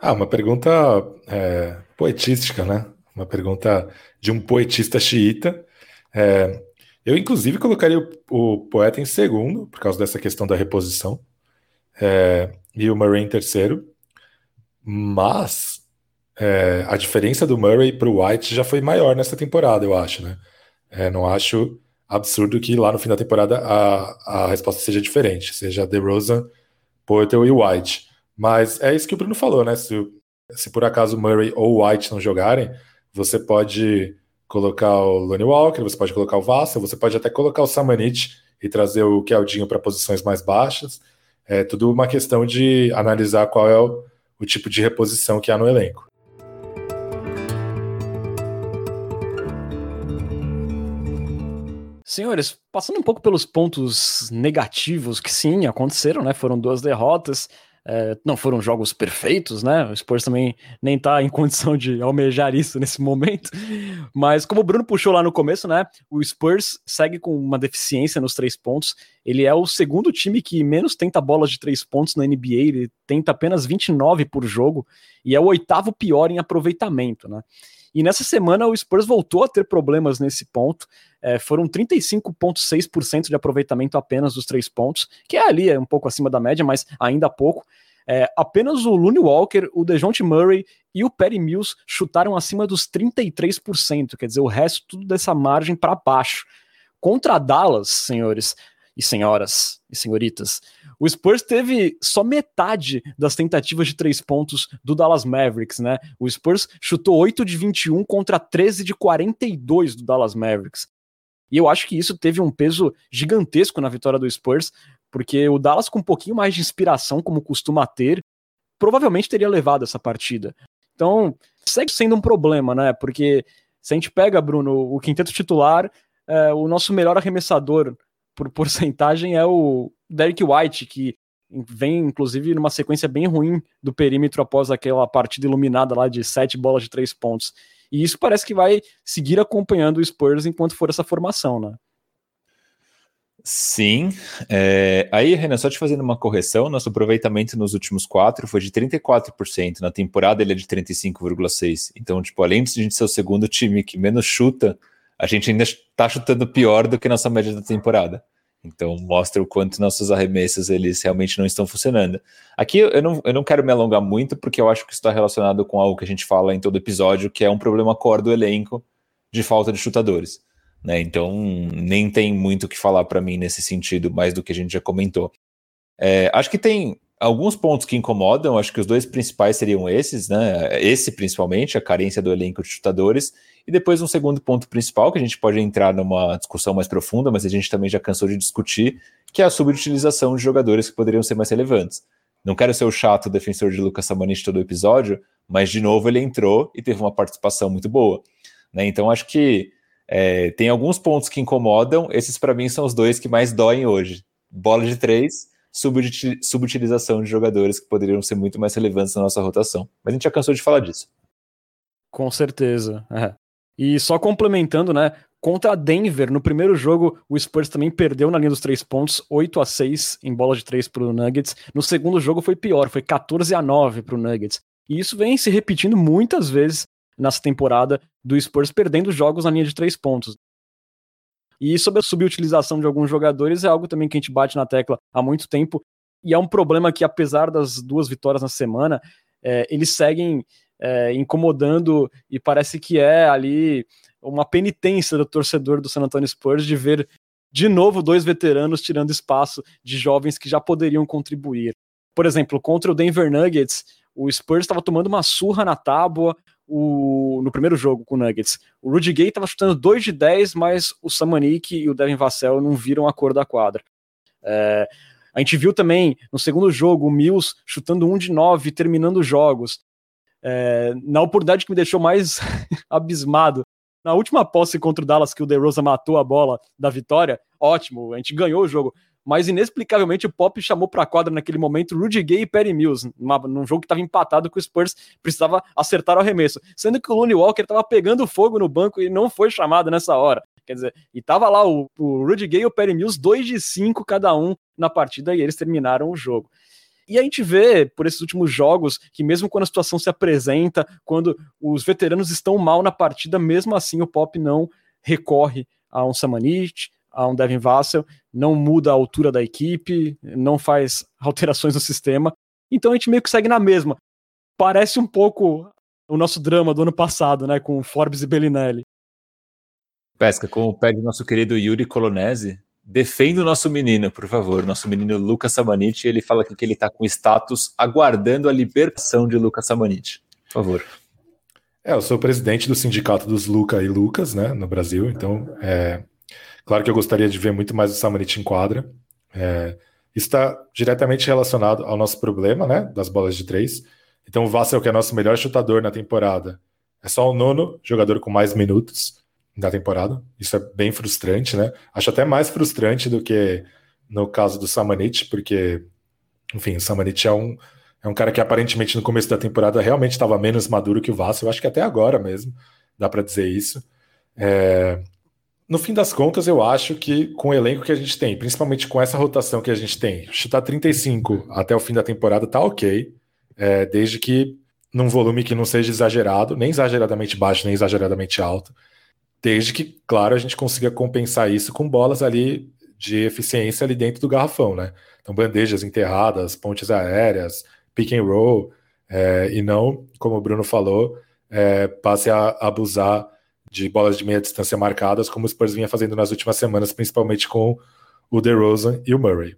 S3: Ah, uma pergunta é, poetística, né? Uma pergunta de um poetista xiita. É, eu, inclusive, colocaria o, o, poeta em segundo, por causa dessa questão da reposição, é, e o Murray em terceiro. Mas é, a diferença do Murray para o White já foi maior nessa temporada, eu acho, né? É, não acho absurdo que lá no fim da temporada a, a resposta seja diferente, seja DeRozan, Porter e White. Mas é isso que o Bruno falou, né? Se, se por acaso Murray ou White não jogarem, você pode colocar o Lonnie Walker, você pode colocar o Vassa, você pode até colocar o Samanit e trazer o Keldinho para posições mais baixas. É tudo uma questão de analisar qual é o, o tipo de reposição que há no elenco.
S1: Senhores, passando um pouco pelos pontos negativos que sim aconteceram, né? Foram duas derrotas. É, não foram jogos perfeitos, né? O Spurs também nem tá em condição de almejar isso nesse momento. Mas como o Bruno puxou lá no começo, né? O Spurs segue com uma deficiência nos três pontos. Ele é o segundo time que menos tenta bolas de três pontos na NBA. Ele tenta apenas 29 por jogo e é o oitavo pior em aproveitamento, né? E nessa semana o Spurs voltou a ter problemas nesse ponto. É, foram 35,6% de aproveitamento apenas dos três pontos, que é ali, é um pouco acima da média, mas ainda pouco. É, apenas o Looney Walker, o DeJounte Murray e o Perry Mills chutaram acima dos 33%, quer dizer, o resto tudo dessa margem para baixo. Contra Dallas, senhores e senhoras e senhoritas, o Spurs teve só metade das tentativas de três pontos do Dallas Mavericks, né? O Spurs chutou 8 de 21 contra 13 de 42 do Dallas Mavericks. E eu acho que isso teve um peso gigantesco na vitória do Spurs, porque o Dallas, com um pouquinho mais de inspiração, como costuma ter, provavelmente teria levado essa partida. Então, segue sendo um problema, né? Porque se a gente pega, Bruno, o quinteto titular, é, o nosso melhor arremessador por porcentagem é o Derek White, que vem inclusive numa sequência bem ruim do perímetro após aquela partida iluminada lá de sete bolas de três pontos. E isso parece que vai seguir acompanhando o Spurs enquanto for essa formação, né?
S2: Sim. É... Aí, Renan, só te fazendo uma correção, nosso aproveitamento nos últimos quatro foi de 34%. Na temporada ele é de 35,6%. Então, tipo, além de a gente ser o segundo time que menos chuta, a gente ainda está chutando pior do que nossa média da temporada. Então mostra o quanto nossos arremessos eles realmente não estão funcionando. Aqui eu não, eu não quero me alongar muito, porque eu acho que está relacionado com algo que a gente fala em todo episódio, que é um problema core do elenco de falta de chutadores. Né? Então nem tem muito o que falar para mim nesse sentido, mais do que a gente já comentou. É, acho que tem alguns pontos que incomodam, acho que os dois principais seriam esses, né? Esse principalmente, a carência do elenco de chutadores, e depois um segundo ponto principal, que a gente pode entrar numa discussão mais profunda, mas a gente também já cansou de discutir, que é a subutilização de jogadores que poderiam ser mais relevantes. Não quero ser o chato defensor de Lucas Samanich todo o episódio, mas de novo ele entrou e teve uma participação muito boa. Né? Então acho que é, tem alguns pontos que incomodam, esses para mim são os dois que mais doem hoje. Bola de três, subutilização de jogadores que poderiam ser muito mais relevantes na nossa rotação. Mas a gente já cansou de falar disso.
S1: Com certeza. É. E só complementando, né? Contra a Denver, no primeiro jogo, o Spurs também perdeu na linha dos três pontos, 8 a 6 em bola de três para o Nuggets. No segundo jogo foi pior, foi 14 a 9 para o Nuggets. E isso vem se repetindo muitas vezes nessa temporada do Spurs perdendo jogos na linha de três pontos. E sobre a subutilização de alguns jogadores é algo também que a gente bate na tecla há muito tempo. E é um problema que, apesar das duas vitórias na semana, é, eles seguem é, incomodando e parece que é ali uma penitência do torcedor do San Antonio Spurs de ver de novo dois veteranos tirando espaço de jovens que já poderiam contribuir. Por exemplo, contra o Denver Nuggets, o Spurs estava tomando uma surra na tábua o, no primeiro jogo com o Nuggets. O Rudy Gay estava chutando 2 de 10, mas o Samanik e o Devin Vassell não viram a cor da quadra. É, a gente viu também no segundo jogo o Mills chutando 1 de 9, terminando jogos. É, na oportunidade que me deixou mais abismado, na última posse contra o Dallas, que o DeRosa matou a bola da vitória, ótimo, a gente ganhou o jogo. Mas inexplicavelmente o Pop chamou para a quadra naquele momento Rudy Gay e Perry Mills, numa, num jogo que estava empatado com o Spurs, precisava acertar o arremesso, sendo que o Looney Walker estava pegando fogo no banco e não foi chamado nessa hora. Quer dizer, e tava lá o, o Rudy Gay e o Perry Mills, 2 de 5 cada um na partida, e eles terminaram o jogo. E a gente vê por esses últimos jogos que, mesmo quando a situação se apresenta, quando os veteranos estão mal na partida, mesmo assim o Pop não recorre a um Samanit, a um Devin Vassell, não muda a altura da equipe, não faz alterações no sistema. Então a gente meio que segue na mesma. Parece um pouco o nosso drama do ano passado, né, com Forbes e Bellinelli.
S2: Pesca, como pede nosso querido Yuri Colonese, Defenda o nosso menino, por favor. Nosso menino Lucas Samanit, ele fala que ele está com status aguardando a libertação de Lucas Samanit. Por favor.
S3: É, eu sou presidente do sindicato dos Luca e Lucas, né, no Brasil, então é claro que eu gostaria de ver muito mais o Samanit em quadra. É, isso está diretamente relacionado ao nosso problema, né, das bolas de três. Então o Vassel, que é nosso melhor chutador na temporada, é só o nono jogador com mais minutos da temporada. Isso é bem frustrante, né? Acho até mais frustrante do que no caso do Samanit, porque, enfim, o Samanit é um, é um cara que aparentemente no começo da temporada realmente estava menos maduro que o Vasco. Eu acho que até agora mesmo dá para dizer isso. É... No fim das contas, eu acho que com o elenco que a gente tem, principalmente com essa rotação que a gente tem, chutar 35 até o fim da temporada tá ok, é, desde que num volume que não seja exagerado, nem exageradamente baixo, nem exageradamente alto desde que, claro, a gente consiga compensar isso com bolas ali de eficiência ali dentro do garrafão, né? Então, bandejas enterradas, pontes aéreas, pick and roll, é, e não, como o Bruno falou, é, passe a abusar de bolas de meia distância marcadas, como o Spurs vinha fazendo nas últimas semanas, principalmente com o DeRozan e o Murray.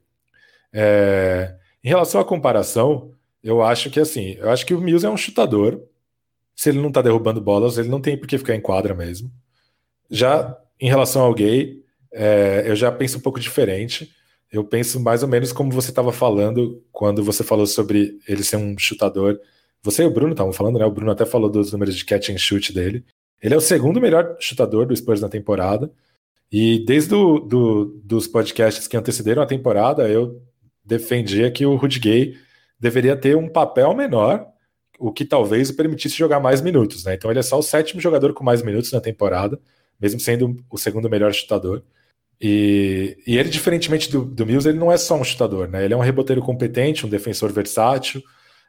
S3: É, em relação à comparação, eu acho que assim, eu acho que o Mills é um chutador. Se ele não tá derrubando bolas, ele não tem por que ficar em quadra mesmo. Já em relação ao gay, é, eu já penso um pouco diferente. Eu penso mais ou menos como você estava falando quando você falou sobre ele ser um chutador. Você e o Bruno estavam falando, né? O Bruno até falou dos números de catch and shoot dele. Ele é o segundo melhor chutador do Spurs na temporada. E desde do, do, dos podcasts que antecederam a temporada, eu defendia que o Rudy Gay deveria ter um papel menor, o que talvez o permitisse jogar mais minutos, né? Então ele é só o sétimo jogador com mais minutos na temporada mesmo sendo o segundo melhor chutador. E, e ele, diferentemente do, do Mills, ele não é só um chutador, né? Ele é um reboteiro competente, um defensor versátil,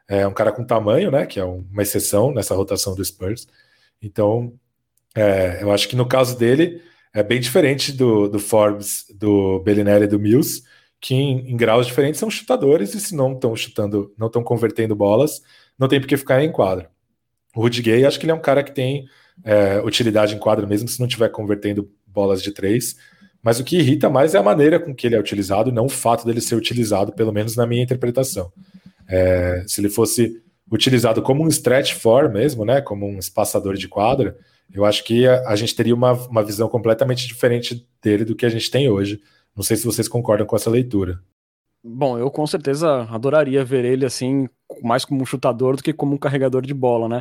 S3: é um cara com tamanho, né? Que é uma exceção nessa rotação do Spurs. Então, é, eu acho que no caso dele é bem diferente do, do Forbes, do Bellinelli e do Mills, que em, em, graus diferentes são chutadores e se não estão chutando, não estão convertendo bolas, não tem por que ficar em quadra. O Rudy Gay, acho que ele é um cara que tem é, utilidade em quadra, mesmo se não estiver convertendo bolas de três. Mas o que irrita mais é a maneira com que ele é utilizado, não o fato dele ser utilizado, pelo menos na minha interpretação. É, se ele fosse utilizado como um stretch for mesmo, né, como um espaçador de quadra, eu acho que a, a gente teria uma, uma visão completamente diferente dele do que a gente tem hoje. Não sei se vocês concordam com essa leitura.
S1: Bom, eu com certeza adoraria ver ele assim, mais como um chutador do que como um carregador de bola, né?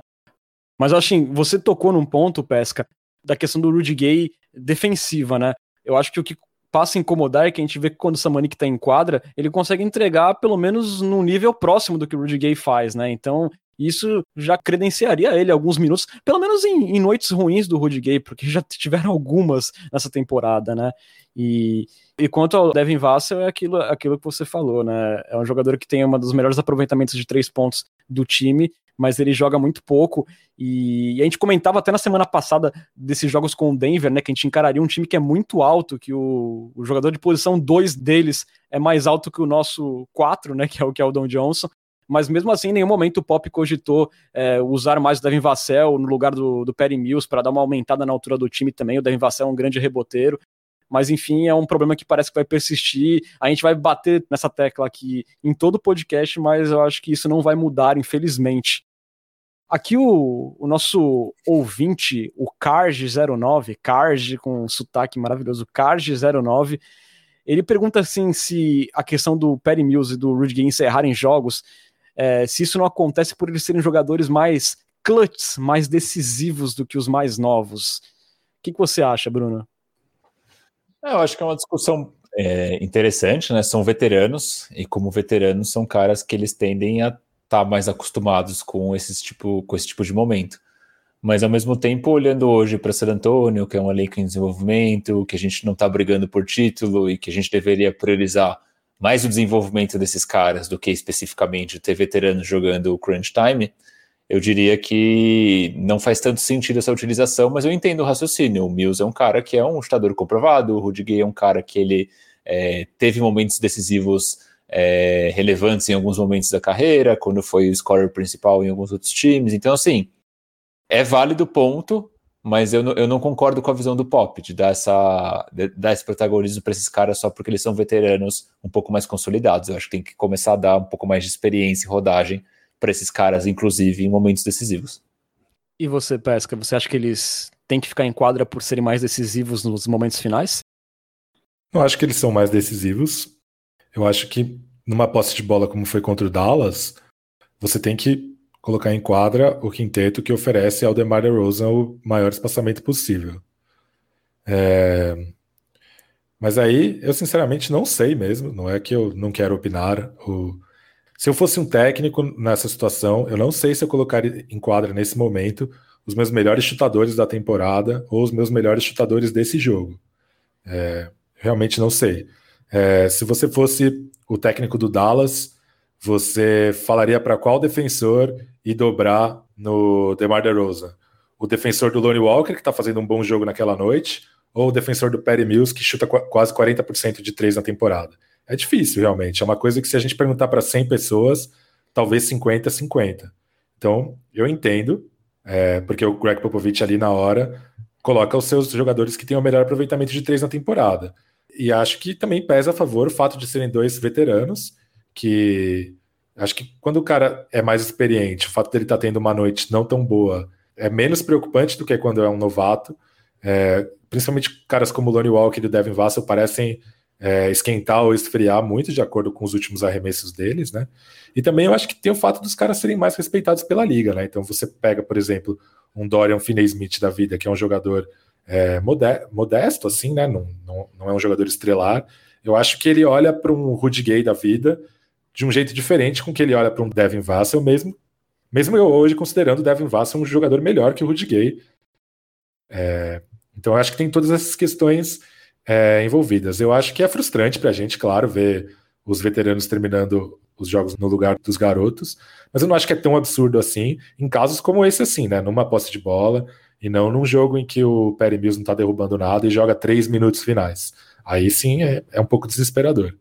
S1: Mas assim, você tocou num ponto, Pesca, da questão do Rudy Gay defensiva, né? Eu acho que o que passa a incomodar é que a gente vê que quando o Samanik tá em quadra, ele consegue entregar pelo menos num nível próximo do que o Rudy Gay faz, né? Então, isso já credenciaria ele alguns minutos, pelo menos em, em, noites ruins do Rudy Gay, porque já tiveram algumas nessa temporada, né? E, e quanto ao Devin Vassell, é aquilo, aquilo que você falou, né? É um jogador que tem um dos melhores aproveitamentos de três pontos do time, mas ele joga muito pouco. E, a gente comentava até na semana passada desses jogos com o Denver, né? Que a gente encararia um time que é muito alto, que o, o jogador de posição 2 deles é mais alto que o nosso 4, né? Que é o Keldon Johnson. Mas mesmo assim, em nenhum momento o Pop cogitou é, usar mais o Devin Vassell no lugar do, do Perry Mills para dar uma aumentada na altura do time também. O Devin Vassell é um grande reboteiro mas enfim, é um problema que parece que vai persistir. A gente vai bater nessa tecla aqui em todo o podcast, mas eu acho que isso não vai mudar, infelizmente. Aqui o, o nosso ouvinte, o Carge09, Carge com sotaque maravilhoso, Carge09, ele pergunta assim se a questão do Perry Mills e do Rudy Gay encerrarem jogos, é, se isso não acontece por eles serem jogadores mais clutch, mais decisivos do que os mais novos. O que, que você acha, Bruno?
S2: É, eu acho que é uma discussão é interessante, né? São veteranos, e como veteranos, são caras que eles tendem a estar tá mais acostumados com, esse tipo, com esse tipo de momento. Mas ao mesmo tempo, olhando hoje para San Antonio, que é um elenco em desenvolvimento, que a gente não está brigando por título e que a gente deveria priorizar mais o desenvolvimento desses caras do que especificamente ter veteranos jogando o crunch time, eu diria que não faz tanto sentido essa utilização, mas eu entendo o raciocínio. O Mills é um cara que é um chutador comprovado, o Rudy Gay é um cara que ele é, teve momentos decisivos é, relevantes em alguns momentos da carreira, quando foi o scorer principal em alguns outros times. Então, assim, é válido ponto, mas eu não, eu não concordo com a visão do Pop, de dar, essa, de dar esse protagonismo para esses caras só porque eles são veteranos um pouco mais consolidados. Eu acho que tem que começar a dar um pouco mais de experiência e rodagem para esses caras, inclusive em momentos decisivos.
S1: E você, Pesca, você acha que eles têm que ficar em quadra por serem mais decisivos nos momentos finais?
S3: Não acho que eles são mais decisivos. Eu acho que numa posse de bola como foi contra o Dallas, você tem que colocar em quadra o quinteto que oferece ao DeMar DeRozan o maior espaçamento possível. É... Mas aí, eu sinceramente não sei mesmo, não é que eu não quero opinar. Se eu fosse um técnico nessa situação, eu não sei se eu colocaria em quadra nesse momento os meus melhores chutadores da temporada ou os meus melhores chutadores desse jogo. É, realmente não sei. É, se você fosse o técnico do Dallas, você falaria para qual defensor ir dobrar no DeMar DeRozan? O defensor do Lonnie Walker, que está fazendo um bom jogo naquela noite, ou o defensor do Perry Mills, que chuta quase 40% de três na temporada? É difícil, realmente. É uma coisa que, se a gente perguntar para 100 pessoas, talvez 50, 50. Então, eu entendo, é, porque o Greg Popovich ali na hora coloca os seus jogadores que têm o melhor aproveitamento de três na temporada. E acho que também pesa a favor o fato de serem dois veteranos, que acho que quando o cara é mais experiente, o fato dele estar tá tendo uma noite não tão boa é menos preocupante do que quando é um novato. É, principalmente caras como Lonnie Walker e Devin Vassell parecem é, esquentar ou esfriar muito de acordo com os últimos arremessos deles, né? E também eu acho que tem o fato dos caras serem mais respeitados pela liga, né? Então você pega, por exemplo, um Dorian Finney-Smith da vida, que é um jogador é, modesto, assim, né? Não, não, não, é um jogador estrelar. Eu acho que ele olha para um Rudy Gay da vida de um jeito diferente com que ele olha para um Devin Vassell, mesmo, mesmo eu hoje considerando o Devin Vassell um jogador melhor que o Rudy Gay. É, então eu acho que tem todas essas questões é, envolvidas. Eu acho que é frustrante para a gente, claro, ver os veteranos terminando os jogos no lugar dos garotos, mas eu não acho que é tão absurdo assim em casos como esse, assim, né? Numa posse de bola e não num jogo em que o Perry Mills não tá derrubando nada e joga três minutos finais. Aí sim é, é um pouco desesperador.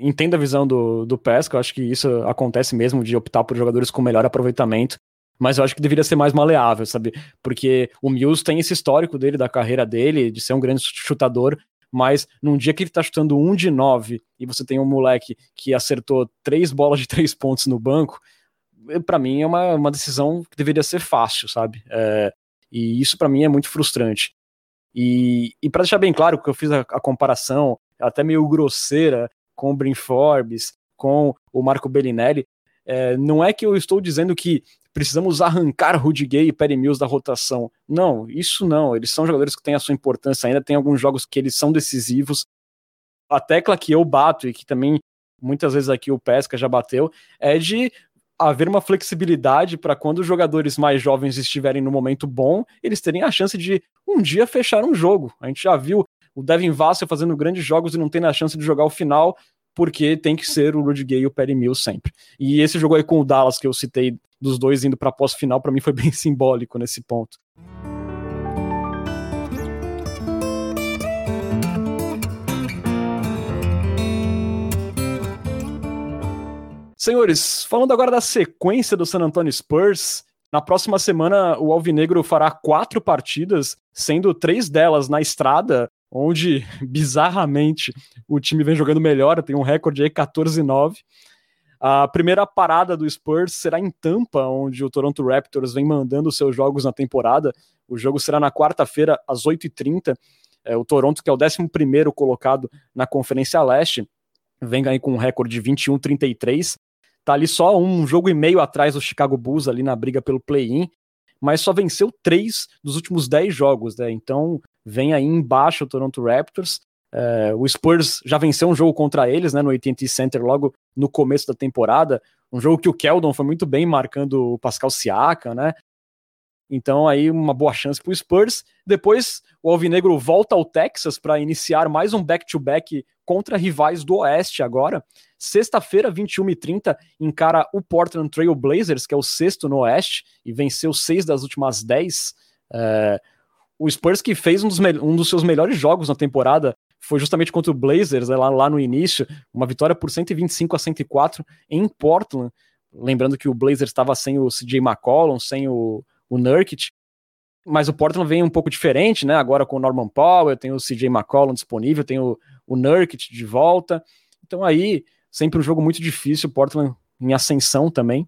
S1: Entendo a visão do, do Pesca, eu acho que isso acontece mesmo de optar por jogadores com melhor aproveitamento mas eu acho que deveria ser mais maleável, sabe? Porque o Mills tem esse histórico dele, da carreira dele, de ser um grande chutador, mas num dia que ele tá chutando um de nove e você tem um moleque que acertou três bolas de três pontos no banco, para mim é uma, uma decisão que deveria ser fácil, sabe? É, e isso para mim é muito frustrante. E, e para deixar bem claro que eu fiz a, a, comparação, até meio grosseira, com o Brin Forbes, com o Marco Bellinelli, é, não é que eu estou dizendo que precisamos arrancar Rudy Gay e Perry Mills da rotação. Não, isso não. Eles são jogadores que têm a sua importância ainda, tem alguns jogos que eles são decisivos. A tecla que eu bato e que também muitas vezes aqui o Pesca já bateu é de haver uma flexibilidade para quando os jogadores mais jovens estiverem no momento bom, eles terem a chance de um dia fechar um jogo. A gente já viu o Devin Vassell fazendo grandes jogos e não tendo a chance de jogar o final, porque tem que ser o Rudy Gay e o Perry Mills sempre. E esse jogo aí com o Dallas que eu citei dos dois indo para pós-final, para mim foi bem simbólico nesse ponto. Senhores, falando agora da sequência do San Antonio Spurs, na próxima semana o Alvinegro fará quatro partidas, sendo três delas na estrada, onde bizarramente o time vem jogando melhor, tem um recorde aí 14-9. A primeira parada do Spurs será em Tampa, onde o Toronto Raptors vem mandando seus jogos na temporada. O jogo será na quarta-feira, às 8h30. É, o Toronto, que é o 11 colocado na Conferência Leste, vem aí com um recorde de 21-33. Tá ali só um jogo e meio atrás do Chicago Bulls, ali na briga pelo play-in, mas só venceu três dos últimos dez jogos, né? Então vem aí embaixo o Toronto Raptors. É, o Spurs já venceu um jogo contra eles, né, no AT&T Center logo no começo da temporada, um jogo que o Keldon foi muito bem marcando o Pascal Siaka, né? Então aí uma boa chance para o Spurs. Depois o Alvinegro volta ao Texas para iniciar mais um back-to-back -back contra rivais do Oeste agora. Sexta-feira, 21h30, encara o Portland Trail Blazers, que é o sexto no Oeste, e venceu seis das últimas dez. É, o Spurs que fez um dos, um dos, seus melhores jogos na temporada foi justamente contra o Blazers, né, lá, lá no início, uma vitória por 125 a 104 em Portland. Lembrando que o Blazers estava sem o CJ McCollum, sem o o Nurkic. Mas o Portland vem um pouco diferente, né? Agora com o Norman Powell, tem o CJ McCollum disponível, tem o, o Nurkic de volta. Então aí, sempre um jogo muito difícil, o Portland em ascensão também.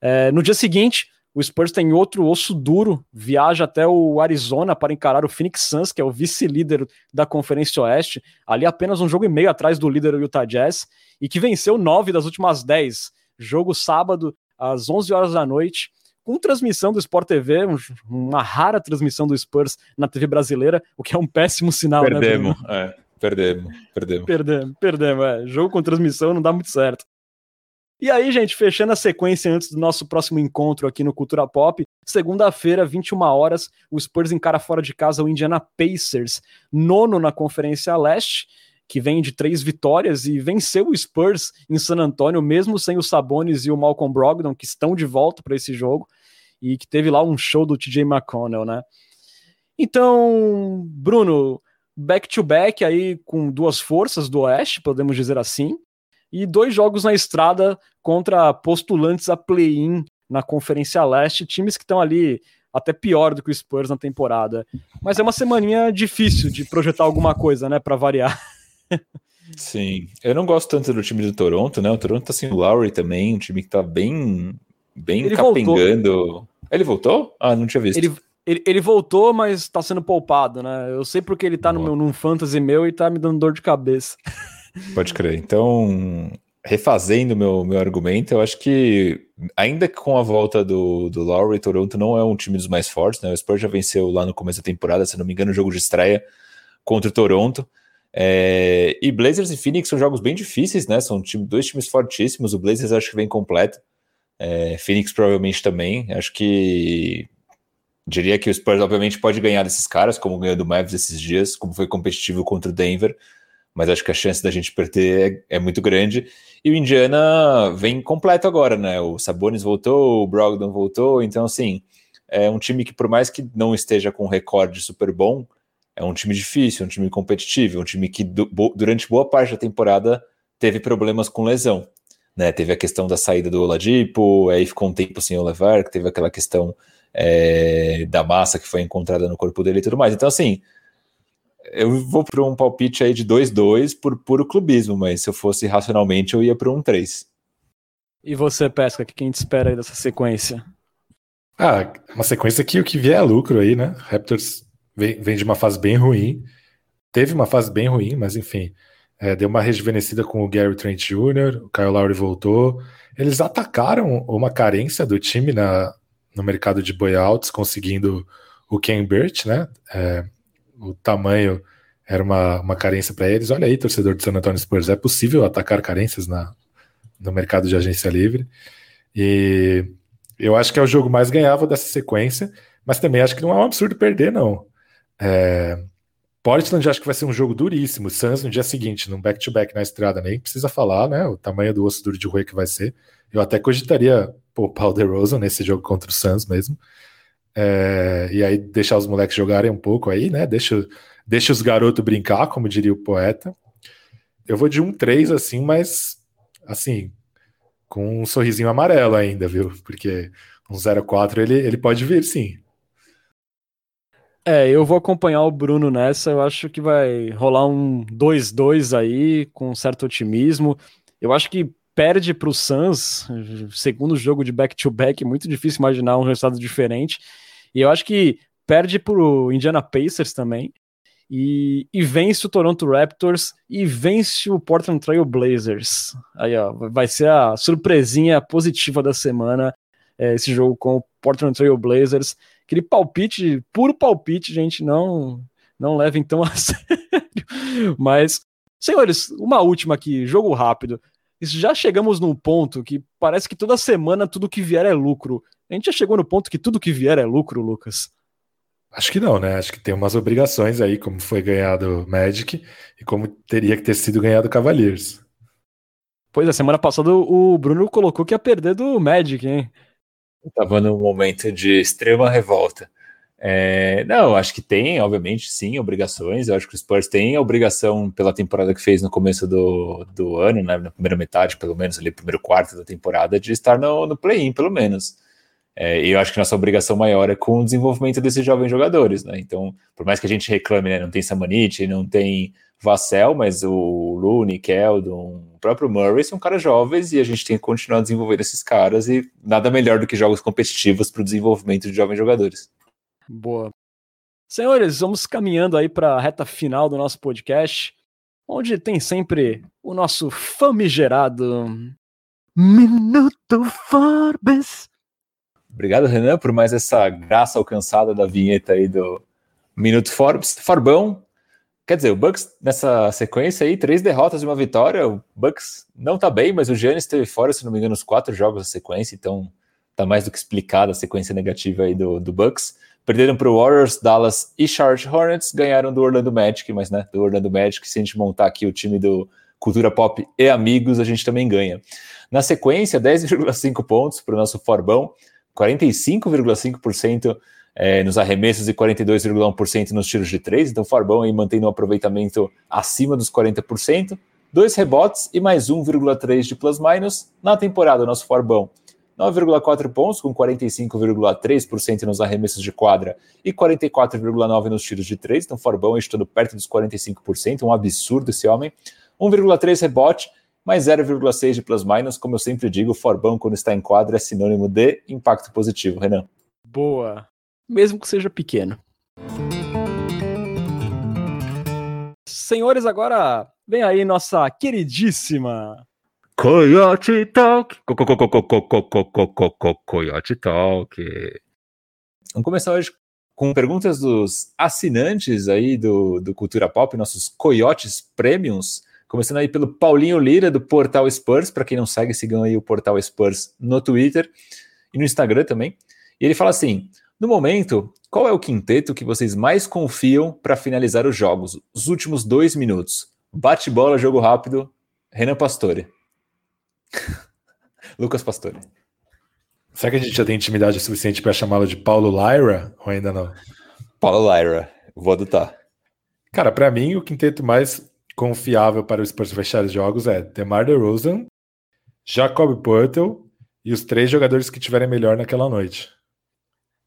S1: É, no dia seguinte, o Spurs tem outro osso duro, viaja até o Arizona para encarar o Phoenix Suns, que é o vice-líder da Conferência Oeste, ali apenas um jogo e meio atrás do líder Utah Jazz, e que venceu nove das últimas dez. Jogo sábado, às 11 horas da noite com transmissão do Sport TV, uma rara transmissão do Spurs na TV brasileira, o que é um péssimo sinal,
S2: né, perdemos, né? É, perdemos, perdemos.
S1: Perdemos, perdemos, é. Jogo com transmissão não dá muito certo. E aí, gente, fechando a sequência antes do nosso próximo encontro aqui no Cultura Pop, segunda-feira, 21 horas, o Spurs encara fora de casa o Indiana Pacers, nono na Conferência Leste, que vem de três vitórias e venceu o Spurs em San Antonio, mesmo sem o Sabonis e o Malcolm Brogdon, que estão de volta para esse jogo, e que teve lá um show do TJ McConnell, né? Então, Bruno, back-to-back -back aí com duas forças do Oeste, podemos dizer assim, e dois jogos na estrada contra postulantes a play-in na Conferência Leste, times que estão ali até pior do que o Spurs na temporada. Mas é uma semaninha difícil de projetar alguma coisa, né, para variar.
S2: Sim, eu não gosto tanto do time do Toronto, né? O Toronto tá sem o Lowry também, um time que tá bem, bem ele capengando. Voltou. Ele voltou? Ah, não tinha visto.
S1: Ele, ele, ele, voltou, mas tá sendo poupado, né? Eu sei porque ele tá no meu, num fantasy meu e tá me dando dor de cabeça.
S2: Pode crer. Então, refazendo meu, meu argumento, eu acho que ainda com a volta do, do Lowry, Toronto não é um time dos mais fortes, né? O Spurs já venceu lá no começo da temporada, se não me engano, o jogo de estreia contra o Toronto. É, e Blazers e Phoenix são jogos bem difíceis, né? São time, dois times fortíssimos. O Blazers acho que vem completo. É, Phoenix provavelmente também. Acho que diria que o Spurs obviamente pode ganhar desses caras, como ganhou do Mavs esses dias, como foi competitivo contra o Denver. Mas acho que a chance da gente perder é, é muito grande. E o Indiana vem completo agora, né? O Sabonis voltou, o Brogdon voltou. Então, assim, é um time que, por mais que não esteja com um recorde super bom, é um time difícil, um time competitivo, um time que durante boa parte da temporada teve problemas com lesão. Né? Teve a questão da saída do Oladipo, aí ficou um tempo sem o Levar, que teve aquela questão é, da massa que foi encontrada no corpo dele e tudo mais. Então, assim, eu vou para um palpite aí de 2-2 por puro clubismo, mas se eu fosse racionalmente, eu ia para um 3.
S1: E você, Pesca, o que a gente espera aí dessa sequência?
S3: Ah, uma sequência que o que vier é lucro aí, né? Raptors vem, vem de uma fase bem ruim. Teve uma fase bem ruim, mas enfim, é, deu uma rejuvenescida com o Gary Trent Jr., o Kyle Lowry voltou. Eles atacaram uma carência do time na, no mercado de buyouts, conseguindo o Ken Burt, né? É, o tamanho era uma, uma carência para eles. Olha aí, torcedor do San Antonio Spurs, é possível atacar carências na, no mercado de agência livre. E eu acho que é o jogo mais ganhável dessa sequência, mas também acho que não é um absurdo perder, não. É, Portland acho que vai ser um jogo duríssimo. Suns no dia seguinte, num back-to-back na estrada, nem precisa falar, né? O tamanho do osso duro de roer que vai ser. Eu até cogitaria poupar o DeRozan nesse jogo contra o Suns mesmo. É, e aí deixar os moleques jogarem um pouco aí, né? Deixa, deixa os garotos brincar, como diria o poeta. Eu vou de um 3 assim, mas assim, com um sorrisinho amarelo ainda, viu? Porque um 0-4 ele, ele pode vir, sim.
S1: É, eu vou acompanhar o Bruno nessa. Eu acho que vai rolar um 2-2 aí, com certo otimismo. Eu acho que perde para o Suns, segundo jogo de back-to-back, -back, muito difícil imaginar um resultado diferente. E eu acho que perde para o Indiana Pacers também. E, e, vence o Toronto Raptors e vence o Portland Trail Blazers. Aí, ó, vai ser a surpresinha positiva da semana, é, esse jogo com o Portland Trail Blazers aquele palpite, puro palpite, gente, não Não levem tão a sério. Mas, senhores, uma última aqui, jogo rápido. Já chegamos num ponto que parece que toda semana tudo que vier é lucro. A gente já chegou no ponto que tudo que vier é lucro, Lucas.
S3: Acho que não, né? Acho que tem umas obrigações aí, como foi ganhado Magic e como teria que ter sido ganhado Cavaliers.
S1: Pois é, semana passada o Bruno colocou que ia perder do Magic, hein?
S2: Eu tava num momento de extrema revolta. É, não, acho que tem, obviamente, sim, obrigações. Eu acho que o Spurs tem a obrigação pela temporada que fez no começo do, do ano, né, na primeira metade, pelo menos, ali, primeiro quarto da temporada, de estar no, no play-in, pelo menos. É, eu acho que nossa obrigação maior é com o desenvolvimento desses jovens jogadores, né? Então, por mais que a gente reclame, né, não tem Samanit, não tem Vassell, mas o Looney, Keldon, próprio Murray são caras jovens e a gente tem que continuar desenvolvendo esses caras e nada melhor do que jogos competitivos para o desenvolvimento de jovens jogadores.
S1: Boa. Senhores, vamos caminhando aí para a reta final do nosso podcast, onde tem sempre o nosso famigerado Minuto Forbes.
S2: Obrigado, Renan, por mais essa graça alcançada da vinheta aí do Minuto Forbes. Forbão, quer dizer, o Bucks nessa sequência aí, três derrotas e uma vitória. O Bucks não tá bem, mas o Giannis esteve fora, se não me engano, os quatro jogos da sequência, então tá mais do que explicada a sequência negativa aí do, do Bucks. Perderam para o Warriors, Dallas e Charlotte Hornets, ganharam do Orlando Magic, mas né, do Orlando Magic, se a gente montar aqui o time do Cultura Pop e Amigos, a gente também ganha. Na sequência, 10,5 pontos para o nosso Forbão, 45,5% é, nos arremessos e 42,1% nos tiros de três. Então, Forbão aí mantendo um aproveitamento acima dos 40%. Dois rebotes e mais 1,3 de plus-minus na temporada, nosso Forbão. 9,4 pontos, com 45,3% nos arremessos de quadra e 44,9% nos tiros de três. Então, Forbão estando perto dos 45%, um absurdo esse homem. 1,3 rebote mais 0,6 de plus-minus. Como eu sempre digo, Forbão, quando está em quadra, é sinônimo de impacto positivo. Renan.
S1: Boa. Mesmo que seja pequeno. Senhores, agora vem aí nossa queridíssima
S2: Coyote Talk. Coyote Talk. Vamos começar hoje com perguntas dos assinantes aí do, do Cultura Pop, nossos Coyotes Premiums. Começando aí pelo Paulinho Lira, do Portal Spurs. Para quem não segue, sigam aí o Portal Spurs no Twitter e no Instagram também. E ele fala assim: no momento, qual é o quinteto que vocês mais confiam para finalizar os jogos? Os últimos dois minutos. Bate bola, jogo rápido. Renan Pastore. Lucas Pastore.
S3: Será que a gente já tem intimidade suficiente para chamá-lo de Paulo Lyra ou ainda não?
S2: Paulo Lyra, vou adotar.
S3: Cara, para mim, o quinteto mais confiável para o Spurs fechar os jogos é DeMar DeRozan, Jacob Poeltl e os três jogadores que tiverem melhor naquela noite.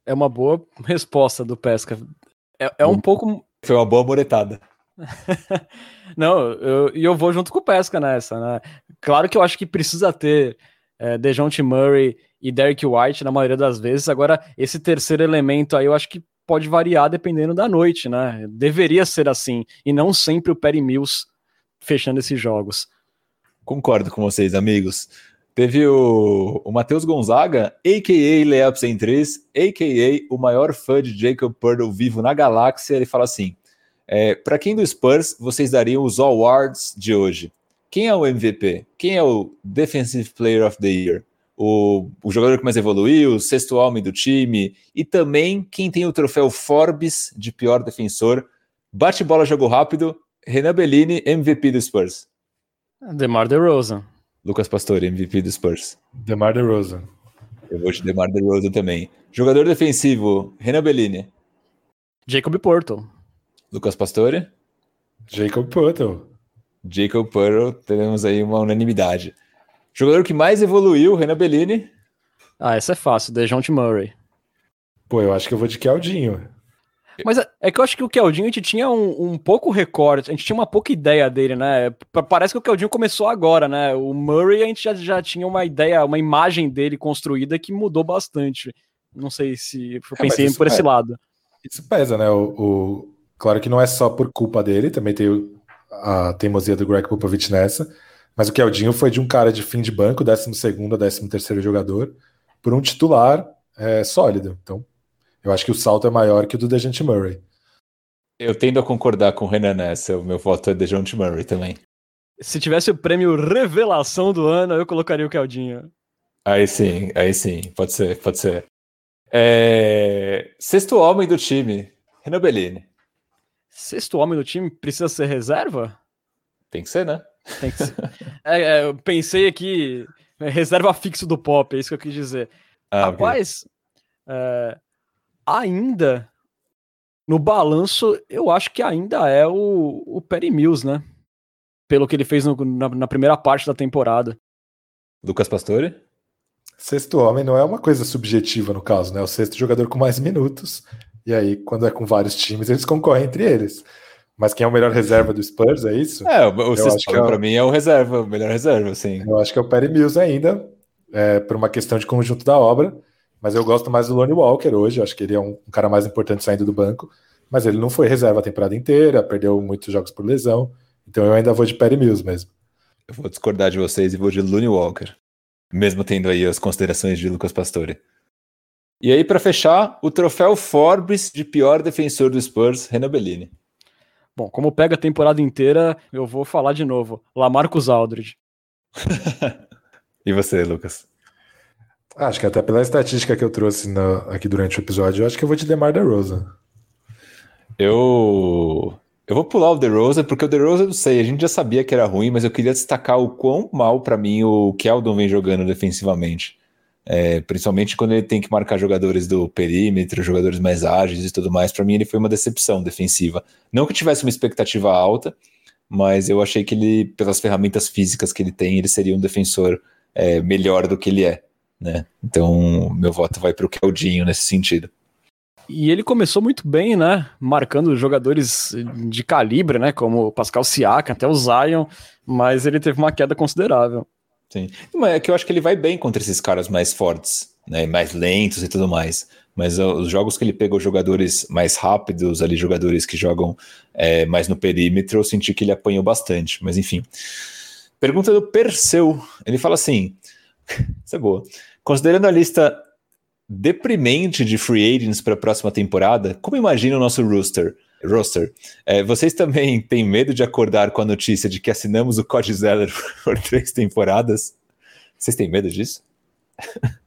S1: É uma boa resposta do Pesca. É, é um pouco.
S2: Foi uma boa moretada.
S1: Não, eu, e eu vou junto com o Pesca nessa, né? Claro que eu acho que precisa ter é, DeJounte Murray e Derek White na maioria das vezes. Agora, esse terceiro elemento aí eu acho que pode variar dependendo da noite, né? Deveria ser assim, e não sempre o Perry Mills fechando esses jogos.
S2: Concordo com vocês, amigos. Teve o, o Matheus Gonzaga, a.k.a. Layups em 3, a.k.a. o maior fã de Jacob Purtle vivo na galáxia. Ele fala assim, é, para quem do Spurs vocês dariam os awards de hoje? Quem é o MVP? Quem é o Defensive Player of the Year? o, o jogador que mais evoluiu, o sexto homem do time, e também quem tem o troféu Forbes de pior defensor. Bate bola, jogo rápido. Renan Bellini, MVP do Spurs.
S1: DeMar DeRozan.
S2: Lucas Pastore, MVP do Spurs.
S3: DeMar DeRozan.
S2: Eu vou de DeMar DeRozan também. Jogador defensivo, Renan Bellini.
S1: Jacob Porto.
S2: Lucas Pastore.
S3: Jacob Porto.
S2: Jacob Porto, temos aí uma unanimidade. Jogador que mais evoluiu, Renan Bellini.
S1: Ah, essa é fácil, Dejounte Murray.
S3: Pô, eu acho que eu vou de Keldinho.
S1: Mas é, é que eu acho que o Keldinho a gente tinha um, um pouco recorde, a gente tinha uma pouca ideia dele, né? Parece que o Keldinho começou agora, né? O Murray a gente já, já tinha uma ideia, uma imagem dele construída que mudou bastante. Não sei se eu é, pensei por esse lado.
S3: Isso pesa, né? O, o, claro que não é só por culpa dele, também tem a teimosia do Greg Popovich nessa. Mas o Keldinho foi de um cara de fim de banco, 12 a 13 terceiro jogador, por um titular é, sólido. Então, eu acho que o salto é maior que o do Dejante Murray.
S2: Eu tendo a concordar com o Renan nessa. O meu voto é de John Murray também.
S1: Se tivesse o prêmio Revelação do ano, eu colocaria o Caldinho.
S2: Aí sim, aí sim. Pode ser, pode ser. É... Sexto homem do time, Renan Bellini.
S1: Sexto homem do time precisa ser reserva?
S2: Tem que ser, né?
S1: Tem que ser. é, é, eu pensei aqui, é, reserva fixo do pop, é isso que eu quis dizer. Ah, Rapaz, okay. é, ainda no balanço, eu acho que ainda é o, o Perry Mills, né? Pelo que ele fez no, na, na primeira parte da temporada.
S2: Lucas Pastore?
S3: Sexto homem não é uma coisa subjetiva no caso, né? O sexto jogador com mais minutos. E aí, quando é com vários times, eles concorrem entre eles. Mas quem é o melhor reserva do Spurs, é isso?
S2: É, o, o sexto homem é, para mim é o reserva, o melhor reserva, sim.
S3: Eu acho que é o Perry Mills ainda, é, por uma questão de conjunto da obra. Mas eu gosto mais do Lonnie Walker hoje, acho que ele é um, um cara mais importante saindo do banco. Mas ele não foi reserva a temporada inteira, perdeu muitos jogos por lesão. Então eu ainda vou de Perry Mills mesmo.
S2: Eu vou discordar de vocês e vou de Looney Walker mesmo tendo aí as considerações de Lucas Pastore. E aí, para fechar, o troféu Forbes de pior defensor do Spurs, Renan Bellini.
S1: Bom, como pega a temporada inteira, eu vou falar de novo. Lamarcus Aldridge.
S2: e você, Lucas?
S3: Acho que até pela estatística que eu trouxe aqui durante o episódio, eu acho que eu vou de DeMar DeRozan.
S2: Eu eu vou pular o DeRozan, porque o DeRozan, não sei, a gente já sabia que era ruim, mas eu queria destacar o quão mal para mim o Keldon vem jogando defensivamente. É, principalmente quando ele tem que marcar jogadores do perímetro, jogadores mais ágeis e tudo mais. Para mim, ele foi uma decepção defensiva. Não que tivesse uma expectativa alta, mas eu achei que ele, pelas ferramentas físicas que ele tem, ele seria um defensor é, melhor do que ele é. Né? Então, meu voto vai para o Keldinho nesse sentido.
S1: E ele começou muito bem, né? Marcando jogadores de calibre, né? Como o Pascal Siakam, até o Zion, mas ele teve uma queda considerável.
S2: Sim. Mas é que eu acho que ele vai bem contra esses caras mais fortes, né? Mais lentos e tudo mais. Mas os jogos que ele pegou jogadores mais rápidos, ali, jogadores que jogam é, mais no perímetro, eu senti que ele apanhou bastante. Mas enfim. Pergunta do Perseu. Ele fala assim: isso é boa. Considerando a lista deprimente de free agents para a próxima temporada, como imagina o nosso roster? roster. É, vocês também têm medo de acordar com a notícia de que assinamos o Cody Zeller por três temporadas? Vocês têm medo disso?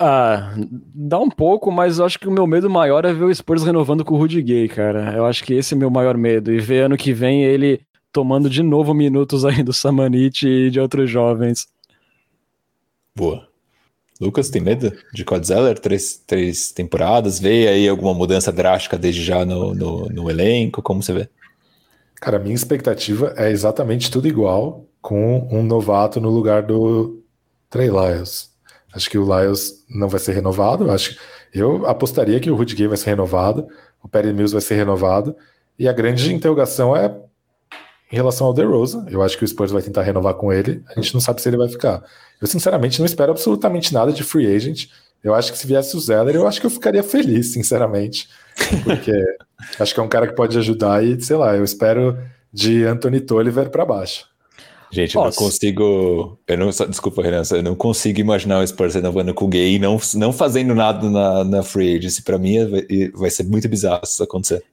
S1: Ah, dá um pouco, mas eu acho que o meu medo maior é ver o Spurs renovando com o Rudy Gay, cara. Eu acho que esse é o meu maior medo. E ver ano que vem ele tomando de novo minutos aí do Samanit e de outros jovens.
S2: Boa. Lucas, tem medo de Codzeller? Três, três temporadas? Vê aí alguma mudança drástica desde já no, no, no elenco? Como você vê?
S3: Cara, a minha expectativa é exatamente tudo igual com um novato no lugar do Trey Lyles. Acho que o Lyles não vai ser renovado. Acho eu apostaria que o Rudy Gay vai ser renovado, o Perry Mills vai ser renovado. E a grande interrogação é em relação ao DeRozan, eu acho que o Spurs vai tentar renovar com ele. A gente não sabe se ele vai ficar. Eu, sinceramente, não espero absolutamente nada de free agent. Eu acho que se viesse o Zeller, eu acho que eu ficaria feliz, sinceramente. Porque acho que é um cara que pode ajudar e, sei lá, eu espero de Anthony Tolliver para baixo.
S2: Gente, eu não consigo. Eu não, desculpa, Renan, eu não consigo imaginar o Spurs renovando com o gay e não, não fazendo nada na, na free agency. Para mim, vai, vai ser muito bizarro isso acontecer.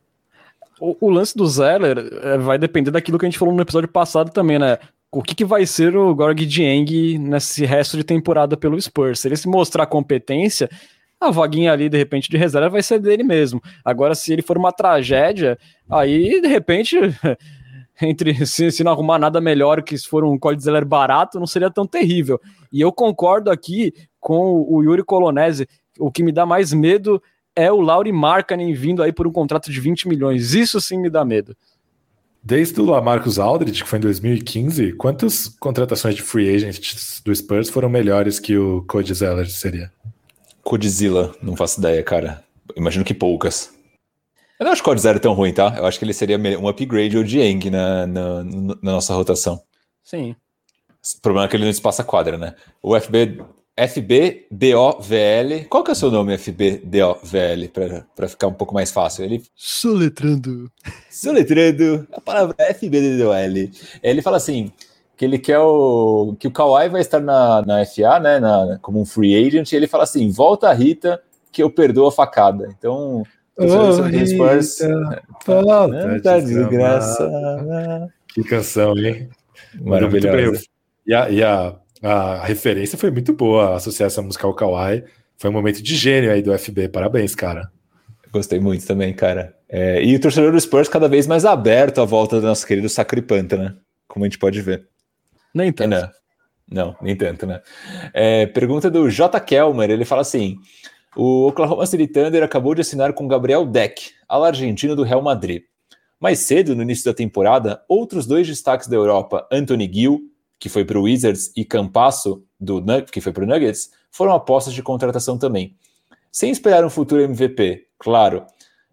S1: O, o, lance do Zeller é, vai depender daquilo que a gente falou no episódio passado também, né? O que, que vai ser o Gorg Dieng nesse resto de temporada pelo Spurs? Se ele se mostrar competência, a vaguinha ali, de repente, de reserva vai ser dele mesmo. Agora, se ele for uma tragédia, aí, de repente, entre se, se não arrumar nada melhor que se for um Cody Zeller barato, não seria tão terrível. E eu concordo aqui com o Yuri Colonese, o que me dá mais medo é o Lauri Markkanen vindo aí por um contrato de 20 milhões. Isso sim me dá medo.
S3: Desde o Lamarcus Aldridge, que foi em 2015, quantas contratações de free agents do Spurs foram melhores que o Cody Zeller seria?
S2: Codzilla, não faço ideia, cara. Imagino que poucas. Eu não acho que o Cody Zeller tão ruim, tá? Eu acho que ele seria um upgrade ou Dieng na, na, na nossa rotação.
S1: Sim.
S2: O problema é que ele não espaça quadra, né? O FB FBDOVL. Qual que é o seu nome, FBDOVL, para ficar um pouco mais fácil? Ele...
S1: Soletrando.
S2: Soletrando. A palavra FBDOL. Ele fala assim, que ele quer o... que o Kawhi vai estar na, na FA, né, na, como um free agent, e ele fala assim, volta a Rita que eu perdoo a facada. Então,
S3: Oh, Spurs. Falta tá desgraça. Que canção, hein? Maravilhosa. E, a, e a, a referência foi muito boa, associar essa música ao Kawaii. Foi um momento de gênio aí do FB. Parabéns, cara.
S2: Gostei muito também, cara. É, e o torcedor do Spurs cada vez mais aberto à volta do nosso querido Sacripanta, né? Como a gente pode ver.
S1: Nem tanto.
S2: É, não, não, nem tanto, né? É, pergunta do J. Kelmer, ele fala assim: o Oklahoma City Thunder acabou de assinar com Gabriel Deck, ala argentino do Real Madrid. Mais cedo, no início da temporada, outros dois destaques da Europa, Anthony Gill, que foi para o Wizards, e Campasso, do, que foi para o Nuggets, foram apostas de contratação também. Sem esperar um futuro MVP, claro.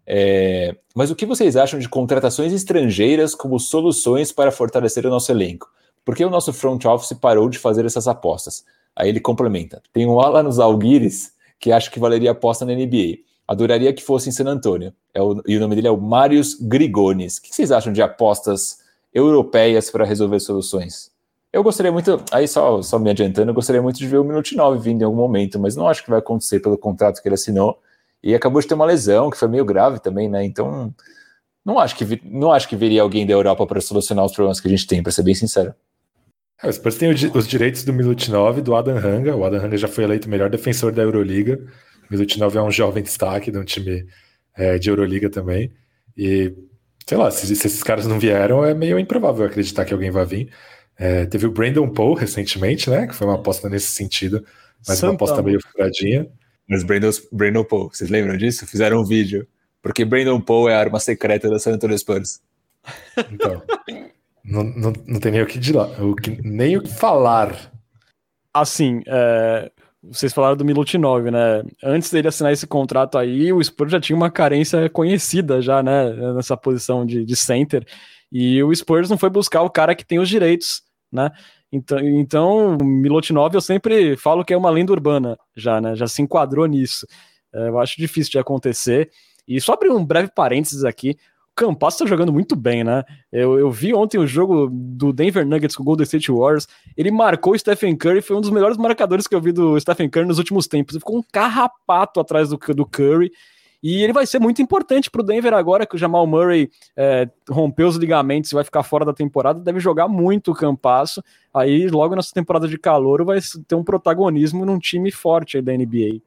S2: É... Mas o que vocês acham de contratações estrangeiras como soluções para fortalecer o nosso elenco? Por que o nosso front office parou de fazer essas apostas? Aí ele complementa: tem um ala nos Alguires que acho que valeria aposta na NBA. Adoraria que fosse em San Antônio. É o, e o nome dele é o Marius Grigones. O que vocês acham de apostas europeias para resolver soluções? Eu gostaria muito, aí só, só me adiantando, eu gostaria muito de ver o Minute 9 vindo em algum momento, mas não acho que vai acontecer pelo contrato que ele assinou. E acabou de ter uma lesão, que foi meio grave também, né? Então, não acho que, não acho que viria alguém da Europa para solucionar os problemas que a gente tem, para ser bem sincero.
S3: É, Spurs tem os direitos do Milutinov, do Adam Hanga. O Adam Hanga já foi eleito melhor defensor da Euroliga. O Milutinov é um jovem destaque de um time é, de Euroliga também. E, sei lá, se, se, esses caras não vieram, é meio improvável acreditar que alguém vai vir. É, teve o Brandon Poe recentemente, né? Que foi uma aposta nesse sentido, mas Santa uma aposta meio furadinha.
S2: Mas Brandon, Brandon Poe, vocês lembram disso? Fizeram um vídeo. Porque Brandon Poe é a arma secreta da San Antonio Spurs.
S3: Então. Não, não, não tem nem o que, o que, nem o que falar.
S1: Assim, é, vocês falaram do Milutinov, né? Antes dele assinar esse contrato aí, o Spurs já tinha uma carência conhecida já, né? Nessa posição de, de center. E o Spurs não foi buscar o cara que tem os direitos, né? Então, então o Milutinov eu sempre falo que é uma lenda urbana já, né? Já se enquadrou nisso. É, eu acho difícil de acontecer. E só abrir um breve parênteses aqui, Campas tá jogando muito bem, né? Eu, eu vi ontem o jogo do Denver Nuggets com o Golden State Warriors. Ele marcou o Stephen Curry, foi um dos melhores marcadores que eu vi do Stephen Curry nos últimos tempos. Ele ficou um carrapato atrás do, do Curry. E ele vai ser muito importante para o Denver agora que o Jamal Murray é, rompeu os ligamentos e vai ficar fora da temporada. Deve jogar muito o Campasso. Aí, logo nessa temporada de calor, vai ter um protagonismo num time forte da NBA.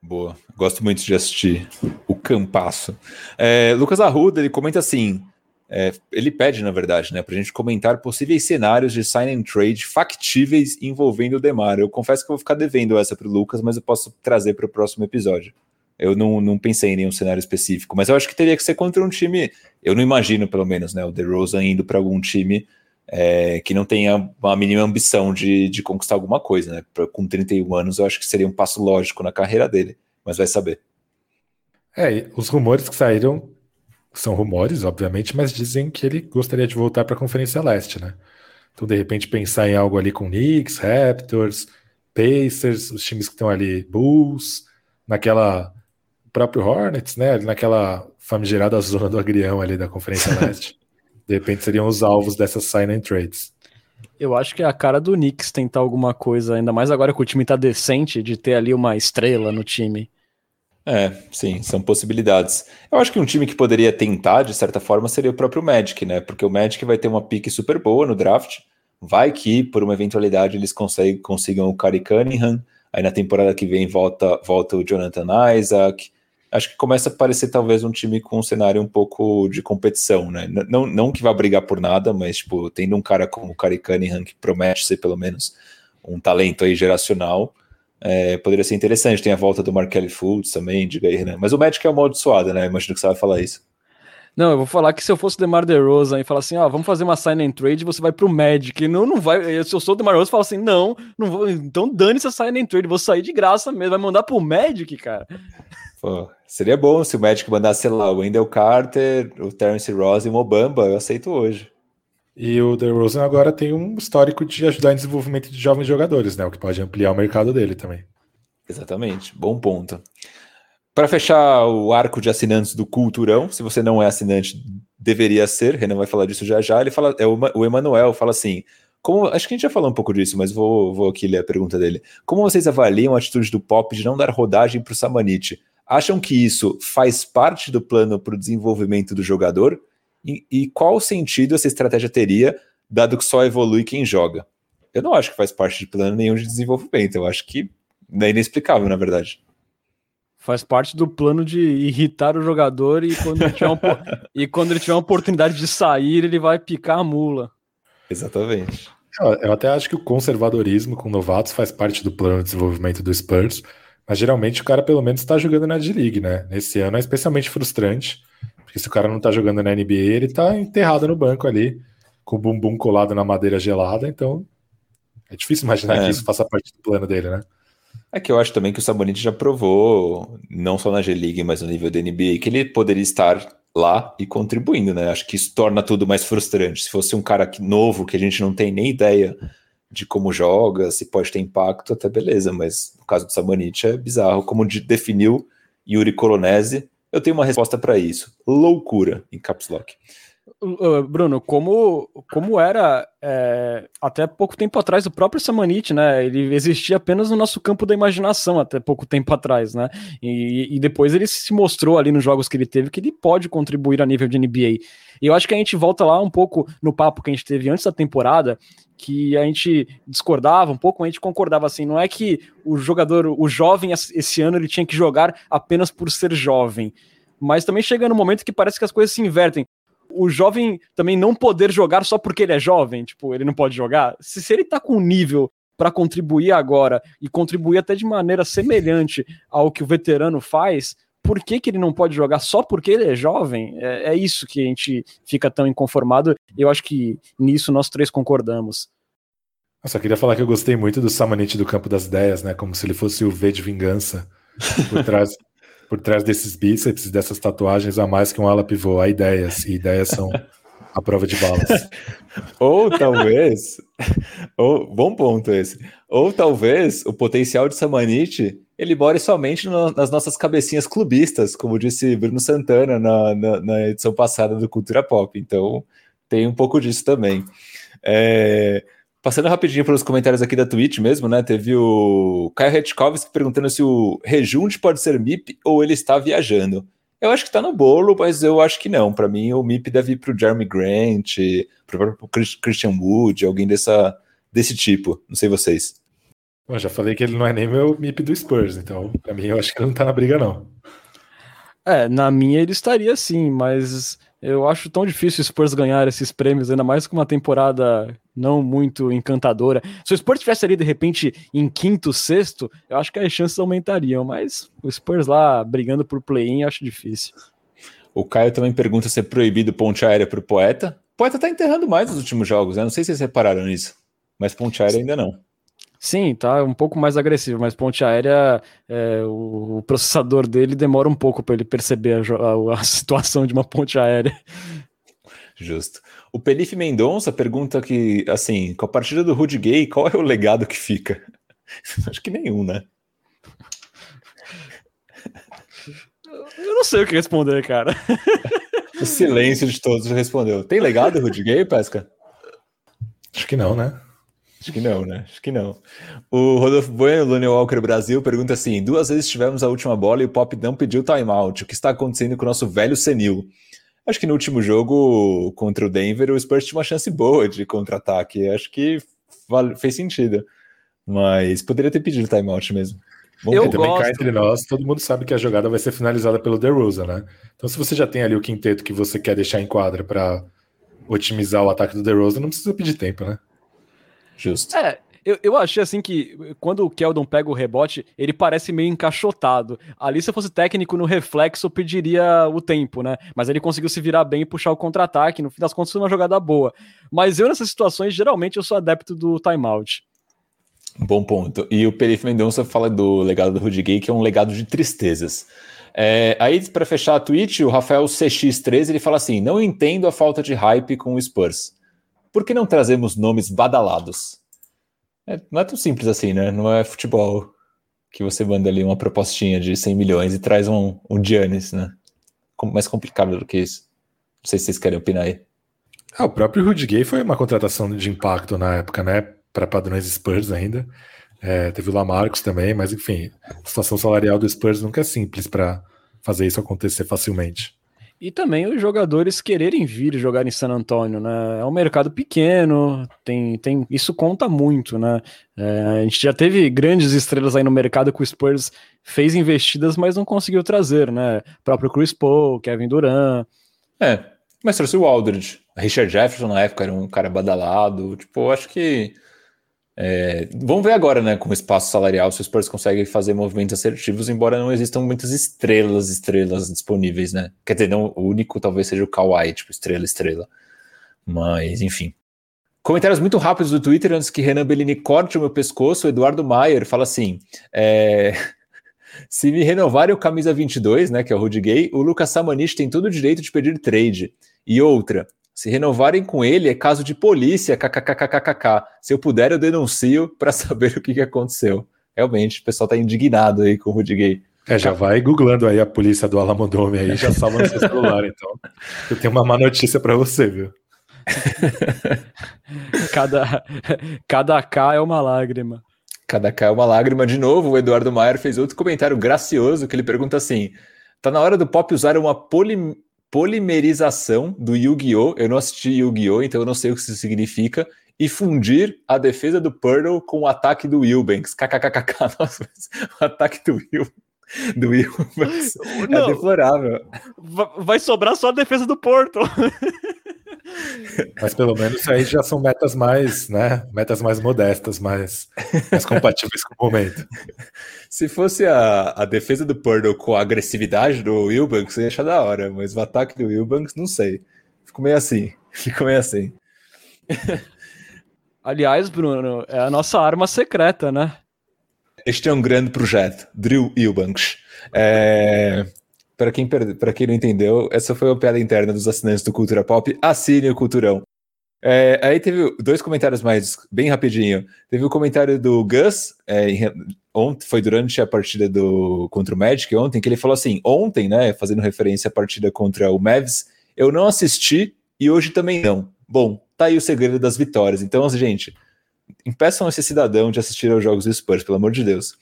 S2: Boa. Gosto muito de assistir o Campasso. É, Lucas Arruda, ele comenta assim. É, ele pede, na verdade, né, para a gente comentar possíveis cenários de sign and trade factíveis envolvendo o Demar. Eu confesso que eu vou ficar devendo essa para o Lucas, mas eu posso trazer para o próximo episódio. Eu não, não pensei em nenhum cenário específico, mas eu acho que teria que ser contra um time. Eu não imagino, pelo menos, né, o DeRozan indo para algum time é, que não tenha uma mínima ambição de, de conquistar alguma coisa, né? Pra, com 31 anos, eu acho que seria um passo lógico na carreira dele, mas vai saber.
S3: É, os rumores que saíram são rumores, obviamente, mas dizem que ele gostaria de voltar para a Conferência Leste, né? Então, de repente, pensar em algo ali com Knicks, Raptors, Pacers, os times que estão ali, Bulls, naquela próprio Hornets, né? Naquela famigerada zona do agrião ali da Conferência Leste. De repente seriam os alvos dessas sign and trades.
S1: Eu acho que é a cara do Knicks tentar alguma coisa, ainda mais agora que o time tá decente, de ter ali uma estrela no time.
S2: É, sim, são possibilidades. Eu acho que um time que poderia tentar, de certa forma, seria o próprio Magic, né? Porque o Magic vai ter uma pique super boa no draft. Vai que, por uma eventualidade, eles conseguem, consigam o Kari Cunningham. Aí na temporada que vem volta, volta o Jonathan Isaac acho que começa a parecer talvez um time com um cenário um pouco de competição, né? Não, não que vá brigar por nada, mas tipo, tendo um cara como o Kari Cunningham que promete ser pelo menos um talento aí geracional, é, poderia ser interessante. Tem a volta do Markelly Fultz também, diga aí, né? Mas o Magic é amaldiçoado, né? Imagino que você vai falar isso.
S1: Não, eu vou falar que se eu fosse DeMar DeRozan e falar assim, ó, vamos fazer uma sign and trade, você vai pro Magic. Não, não vai. Se eu sou o DeMar DeRozan, falo assim, não, não vou, então dane essa sign and trade, vou sair de graça mesmo, vai mandar pro Magic, cara.
S2: Pô, seria bom se o Magic mandasse, sei lá, o Wendell Carter, o Terence Ross e o Mobamba, eu aceito hoje.
S3: E o DeRozan agora tem um histórico de ajudar em desenvolvimento de jovens jogadores, né? O que pode ampliar o mercado dele também.
S2: Exatamente, bom ponto. Para fechar o arco de assinantes do Culturão, se você não é assinante, deveria ser, Renan vai falar disso já já. Ele fala, é o Emanuel fala assim: como, acho que a gente já falou um pouco disso, mas vou, vou aqui ler a pergunta dele. Como vocês avaliam a atitude do Pop de não dar rodagem para o Samanit? Acham que isso faz parte do plano para o desenvolvimento do jogador? E, e qual sentido essa estratégia teria, dado que só evolui quem joga? Eu não acho que faz parte de plano nenhum de desenvolvimento. Eu acho que é inexplicável, na verdade.
S1: Faz parte do plano de irritar o jogador e quando ele tiver, e quando ele tiver uma oportunidade de sair, ele vai picar a mula.
S2: Exatamente.
S3: Eu até acho que o conservadorismo com novatos faz parte do plano de desenvolvimento do Spurs, mas geralmente o cara pelo menos está jogando na D-League, né? Nesse ano é especialmente frustrante, porque se o cara não está jogando na NBA, ele está enterrado no banco ali, com o bumbum colado na madeira gelada, então é difícil imaginar é. que isso faça parte do plano dele, né?
S2: É que eu acho também que o Sabonis já provou, não só na G-League, mas no nível da NBA, que ele poderia estar lá e contribuindo, né? Acho que isso torna tudo mais frustrante. Se fosse um cara novo, que a gente não tem nem ideia de como joga, se pode ter impacto, até beleza, mas no caso do Sabonis é bizarro. Como definiu Yuri Colonese, eu tenho uma resposta para isso. Loucura, em caps lock.
S1: Bruno, como, como era é, até pouco tempo atrás o próprio Samanit, né? Ele existia apenas no nosso campo da imaginação até pouco tempo atrás, né? E, e, depois ele se mostrou ali nos jogos que ele teve que ele pode contribuir a nível de NBA. E eu acho que a gente volta lá um pouco no papo que a gente teve antes da temporada, que a gente discordava um pouco, a gente concordava assim, não é que o jogador, o jovem esse ano ele tinha que jogar apenas por ser jovem mas também chega no momento que parece que as coisas se invertem o jovem também não poder jogar só porque ele é jovem, tipo, ele não pode jogar. Se, se ele tá com nível para contribuir agora e contribuir até de maneira semelhante ao que o veterano faz, por que, que ele não pode jogar só porque ele é jovem? É, é isso que a gente fica tão inconformado. Eu acho que nisso nós três concordamos.
S3: Eu só queria falar que eu gostei muito do Samanite do Campo das Ideias, né? Como se ele fosse o V de vingança por trás, por trás desses bíceps, dessas tatuagens, a mais que um ala pivô. Há ideias, e ideias são a prova de balas.
S2: ou talvez, ou, bom ponto esse, ou talvez o potencial de Samanite ele more somente no, nas nossas cabecinhas clubistas, como disse Bruno Santana na, na, na, edição passada do Cultura Pop. Então tem um pouco disso também. É, Passando rapidinho pelos comentários aqui da Twitch mesmo, né? Teve o Caio Retkovski perguntando se o Rejunte pode ser MIP ou ele está viajando. Eu acho que está no bolo, mas eu acho que não. Para mim, o MIP deve ir para o Jeremy Grant, para o Christian Wood, alguém dessa, desse tipo. Não sei vocês.
S3: Eu já falei que ele não é nem meu MIP do Spurs, então para mim eu acho que ele não está na briga, não.
S1: É, na minha ele estaria sim, mas eu acho tão difícil o Spurs ganhar esses prêmios, ainda mais com uma temporada não muito encantadora. Se o Spurs tivesse ali, de repente, em quinto, sexto, eu acho que as chances aumentariam, mas o Spurs lá brigando por play-in, acho difícil.
S2: O Caio também pergunta se é proibido ponte aérea para o Poeta. O Poeta tá enterrando mais nos últimos jogos, né? Não sei se vocês repararam nisso, mas ponte aérea ainda não.
S1: Sim, tá um pouco mais agressivo, mas ponte aérea, é, o, processador dele demora um pouco para ele perceber a, a, a, situação de uma ponte aérea.
S2: Justo. O Pelife Mendonça pergunta que, assim, com a partida do Rudy Gay, qual é o legado que fica? Acho que nenhum, né?
S1: Eu não sei o que responder, cara.
S2: O silêncio de todos respondeu. Tem legado, Rudy Gay, Pesca?
S3: Acho que não, né?
S2: Acho que não, né? Acho que não. O Rodolfo Bueno, Lune Walker Brasil, pergunta assim: duas vezes tivemos a última bola e o Pop não pediu timeout. O que está acontecendo com o nosso velho senil? Acho que no último jogo contra o Denver, o Spurs tinha uma chance boa de contra-ataque. Acho que fez sentido. Mas poderia ter pedido timeout mesmo.
S3: Bom, eu também gosto. cá entre nós, todo mundo sabe que a jogada vai ser finalizada pelo DeRozan, né? Então, se você já tem ali o quinteto que você quer deixar em quadra para otimizar o ataque do DeRozan, não precisa pedir tempo, né?
S2: Justo.
S1: É, eu, eu achei assim que quando o Keldon pega o rebote, ele parece meio encaixotado. Ali, se eu fosse técnico no reflexo, eu pediria o tempo, né? Mas ele conseguiu se virar bem e puxar o contra-ataque. No fim das contas, foi uma jogada boa. Mas eu, nessas situações, geralmente eu sou adepto do timeout.
S2: Bom ponto. E o Perif Mendonça fala do legado do Rudy Gay, que é um legado de tristezas. É, aí, para fechar a tweet, o Rafael CX13 ele fala assim: Não entendo a falta de hype com o Spurs por que não trazemos nomes badalados? É, não é tão simples assim, né? Não é futebol que você manda ali uma propostinha de 100 milhões e traz um, um Giannis, né? Mais complicado do que isso. Não sei se vocês querem opinar aí.
S3: Ah, o próprio Rudy Gay foi uma contratação de impacto na época, né? Para padrões Spurs ainda. É, teve o Lamarcos também, mas enfim, a situação salarial do Spurs nunca é simples para fazer isso acontecer facilmente.
S1: E também os jogadores quererem vir jogar em San Antônio, né? É um mercado pequeno, tem, tem isso conta muito, né? É, a gente já teve grandes estrelas aí no mercado que o Spurs fez investidas, mas não conseguiu trazer, né? O próprio Chris Paul, Kevin Durant.
S2: É, mas trouxe o Aldridge. Richard Jefferson na época era um cara badalado. Tipo, acho que é, vamos ver agora, né, com o espaço salarial, se os Spurs conseguem fazer movimentos assertivos, embora não existam muitas estrelas, estrelas disponíveis, né? Quer dizer, não, o único talvez seja o Kawhi, tipo, estrela, estrela. Mas, enfim. Comentários muito rápidos do Twitter antes que Renan Bellini corte o meu pescoço. O Eduardo Maier fala assim: é... se me renovarem o camisa 22, né, que é o Rudy Gay, o Lucas Samanich tem todo o direito de pedir trade. E outra, se renovarem com ele, é caso de polícia, kkkkkkk. Se eu puder, eu denuncio para saber o que, que aconteceu. Realmente, o pessoal está indignado aí com o Rudy Gay.
S3: É, já vai googlando aí a polícia do Alamodome aí, já salva no seu celular, então. Eu tenho uma má notícia para você, viu?
S1: cada, cada K é uma lágrima.
S2: Cada K é uma lágrima. De novo, o Eduardo Maier fez outro comentário gracioso que ele pergunta assim: tá na hora do pop usar uma poli polimerização do Yu-Gi-Oh! Eu não assisti Yu-Gi-Oh! então eu não sei o que isso significa. E fundir a defesa do Pearl com o ataque do Wilbanks. KKKK, nossa, o ataque do Will. Do Wilbanks é deplorável.
S1: Vai sobrar só a defesa do Porto.
S3: Mas pelo menos aí já são metas mais, né? Metas mais modestas, mais, mais compatíveis com o momento.
S2: Se fosse a, a defesa do Purdle com a agressividade do Wilbanks, eu ia achar da hora, mas o ataque do Wilbanks, não sei. Fico meio assim. Fico meio assim.
S1: Aliás, Bruno, é a nossa arma secreta, né?
S2: Este é um grande projeto, Drill Wilbanks. É... Para quem, para quem não entendeu, essa foi a piada interna dos assinantes do Cultura Pop. Assine o Culturão. É, aí teve dois comentários mais, bem rapidinho. Teve o comentário do Gus, é, ontem, foi durante a partida do contra o Magic ontem, que ele falou assim: ontem, né, fazendo referência à partida contra o Mavs, eu não assisti e hoje também não. Bom, tá aí o segredo das vitórias. Então, gente, impeçam esse cidadão de assistir aos jogos do Spurs, pelo amor de Deus.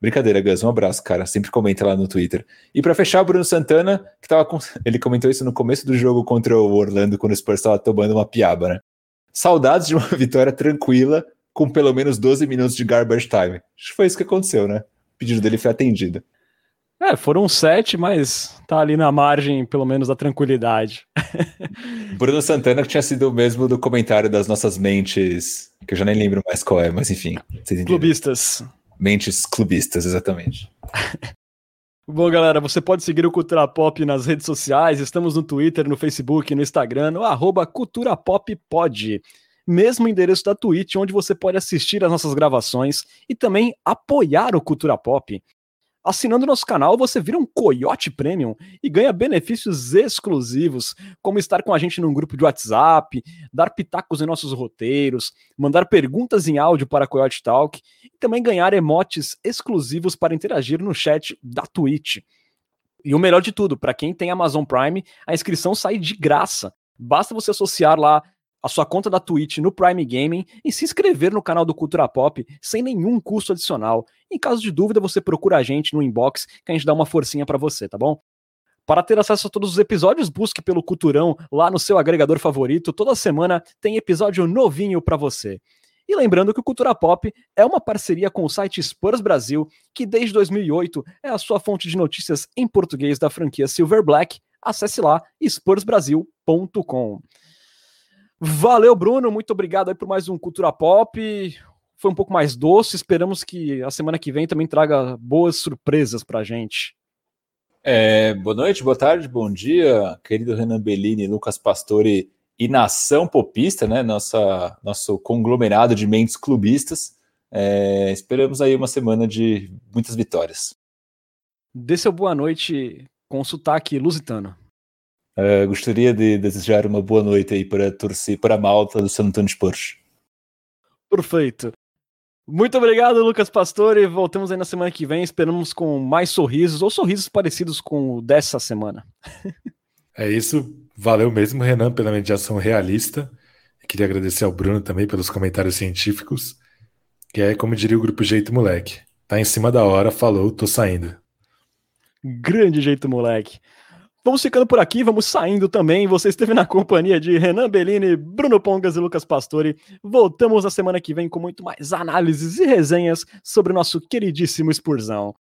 S2: Brincadeira, Gus, um abraço, cara. Sempre comenta lá no Twitter. E para fechar, o Bruno Santana, que tava com... ele comentou isso no começo do jogo contra o Orlando, quando o Spurs estava tomando uma piaba, né? Saudades de uma vitória tranquila, com pelo menos 12 minutos de garbage time. Acho que foi isso que aconteceu, né? O pedido dele foi atendido.
S1: É, foram sete, mas tá ali na margem, pelo menos, da tranquilidade.
S2: Bruno Santana que tinha sido o mesmo do comentário das nossas mentes, que eu já nem lembro mais qual é, mas enfim.
S1: Clubistas.
S2: Mentes clubistas, exatamente.
S1: Bom, galera, você pode seguir o Cultura Pop nas redes sociais. Estamos no Twitter, no Facebook, no Instagram, no arroba Cultura Pop Pod. Mesmo endereço da Twitch, onde você pode assistir as nossas gravações e também apoiar o Cultura Pop. Assinando nosso canal, você vira um Coyote Premium e ganha benefícios exclusivos, como estar com a gente num grupo de WhatsApp, dar pitacos em nossos roteiros, mandar perguntas em áudio para Coyote Talk e também ganhar emotes exclusivos para interagir no chat da Twitch. E o melhor de tudo, para quem tem Amazon Prime, a inscrição sai de graça. Basta você associar lá a sua conta da Twitch no Prime Gaming e se inscrever no canal do Cultura Pop sem nenhum custo adicional. Em caso de dúvida, você procura a gente no inbox que a gente dá uma forcinha para você, tá bom? Para ter acesso a todos os episódios, busque pelo Culturão lá no seu agregador favorito. Toda semana tem episódio novinho para você. E lembrando que o Cultura Pop é uma parceria com o site Spurs Brasil, que desde 2008 é a sua fonte de notícias em português da franquia Silver Black. Acesse lá spursbrasil.com. Valeu, Bruno. Muito obrigado aí por mais um Cultura Pop. Foi um pouco mais doce. Esperamos que a semana que vem também traga boas surpresas pra gente.
S2: É, boa noite, boa tarde, bom dia, querido Renan Bellini, Lucas Pastore e Nação Popista, né? Nossa, nosso conglomerado de mentes clubistas. É, esperamos aí uma semana de muitas vitórias.
S1: Dê seu boa noite com sotaque lusitano.
S2: Uh, gostaria de desejar uma boa noite aí para torcer para a malta do San Antonio Spurs.
S1: Perfeito. Muito obrigado, Lucas Pastore. Voltamos aí na semana que vem. Esperamos com mais sorrisos ou sorrisos parecidos com o dessa semana.
S3: é isso. Valeu mesmo, Renan, pela mediação realista. Queria agradecer ao Bruno também pelos comentários científicos. Que é como diria o grupo Jeito Moleque. Tá em cima da hora, falou, tô saindo.
S1: Grande jeito, moleque. Vamos ficando por aqui, vamos saindo também. Você esteve na companhia de Renan Bellini, Bruno Pongas e Lucas Pastore. Voltamos na semana que vem com muito mais análises e resenhas sobre o nosso queridíssimo Spurzão.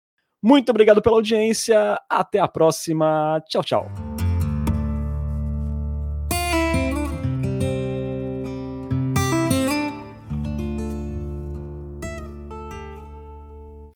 S1: Muito obrigado pela audiência, até a próxima. Tchau, tchau.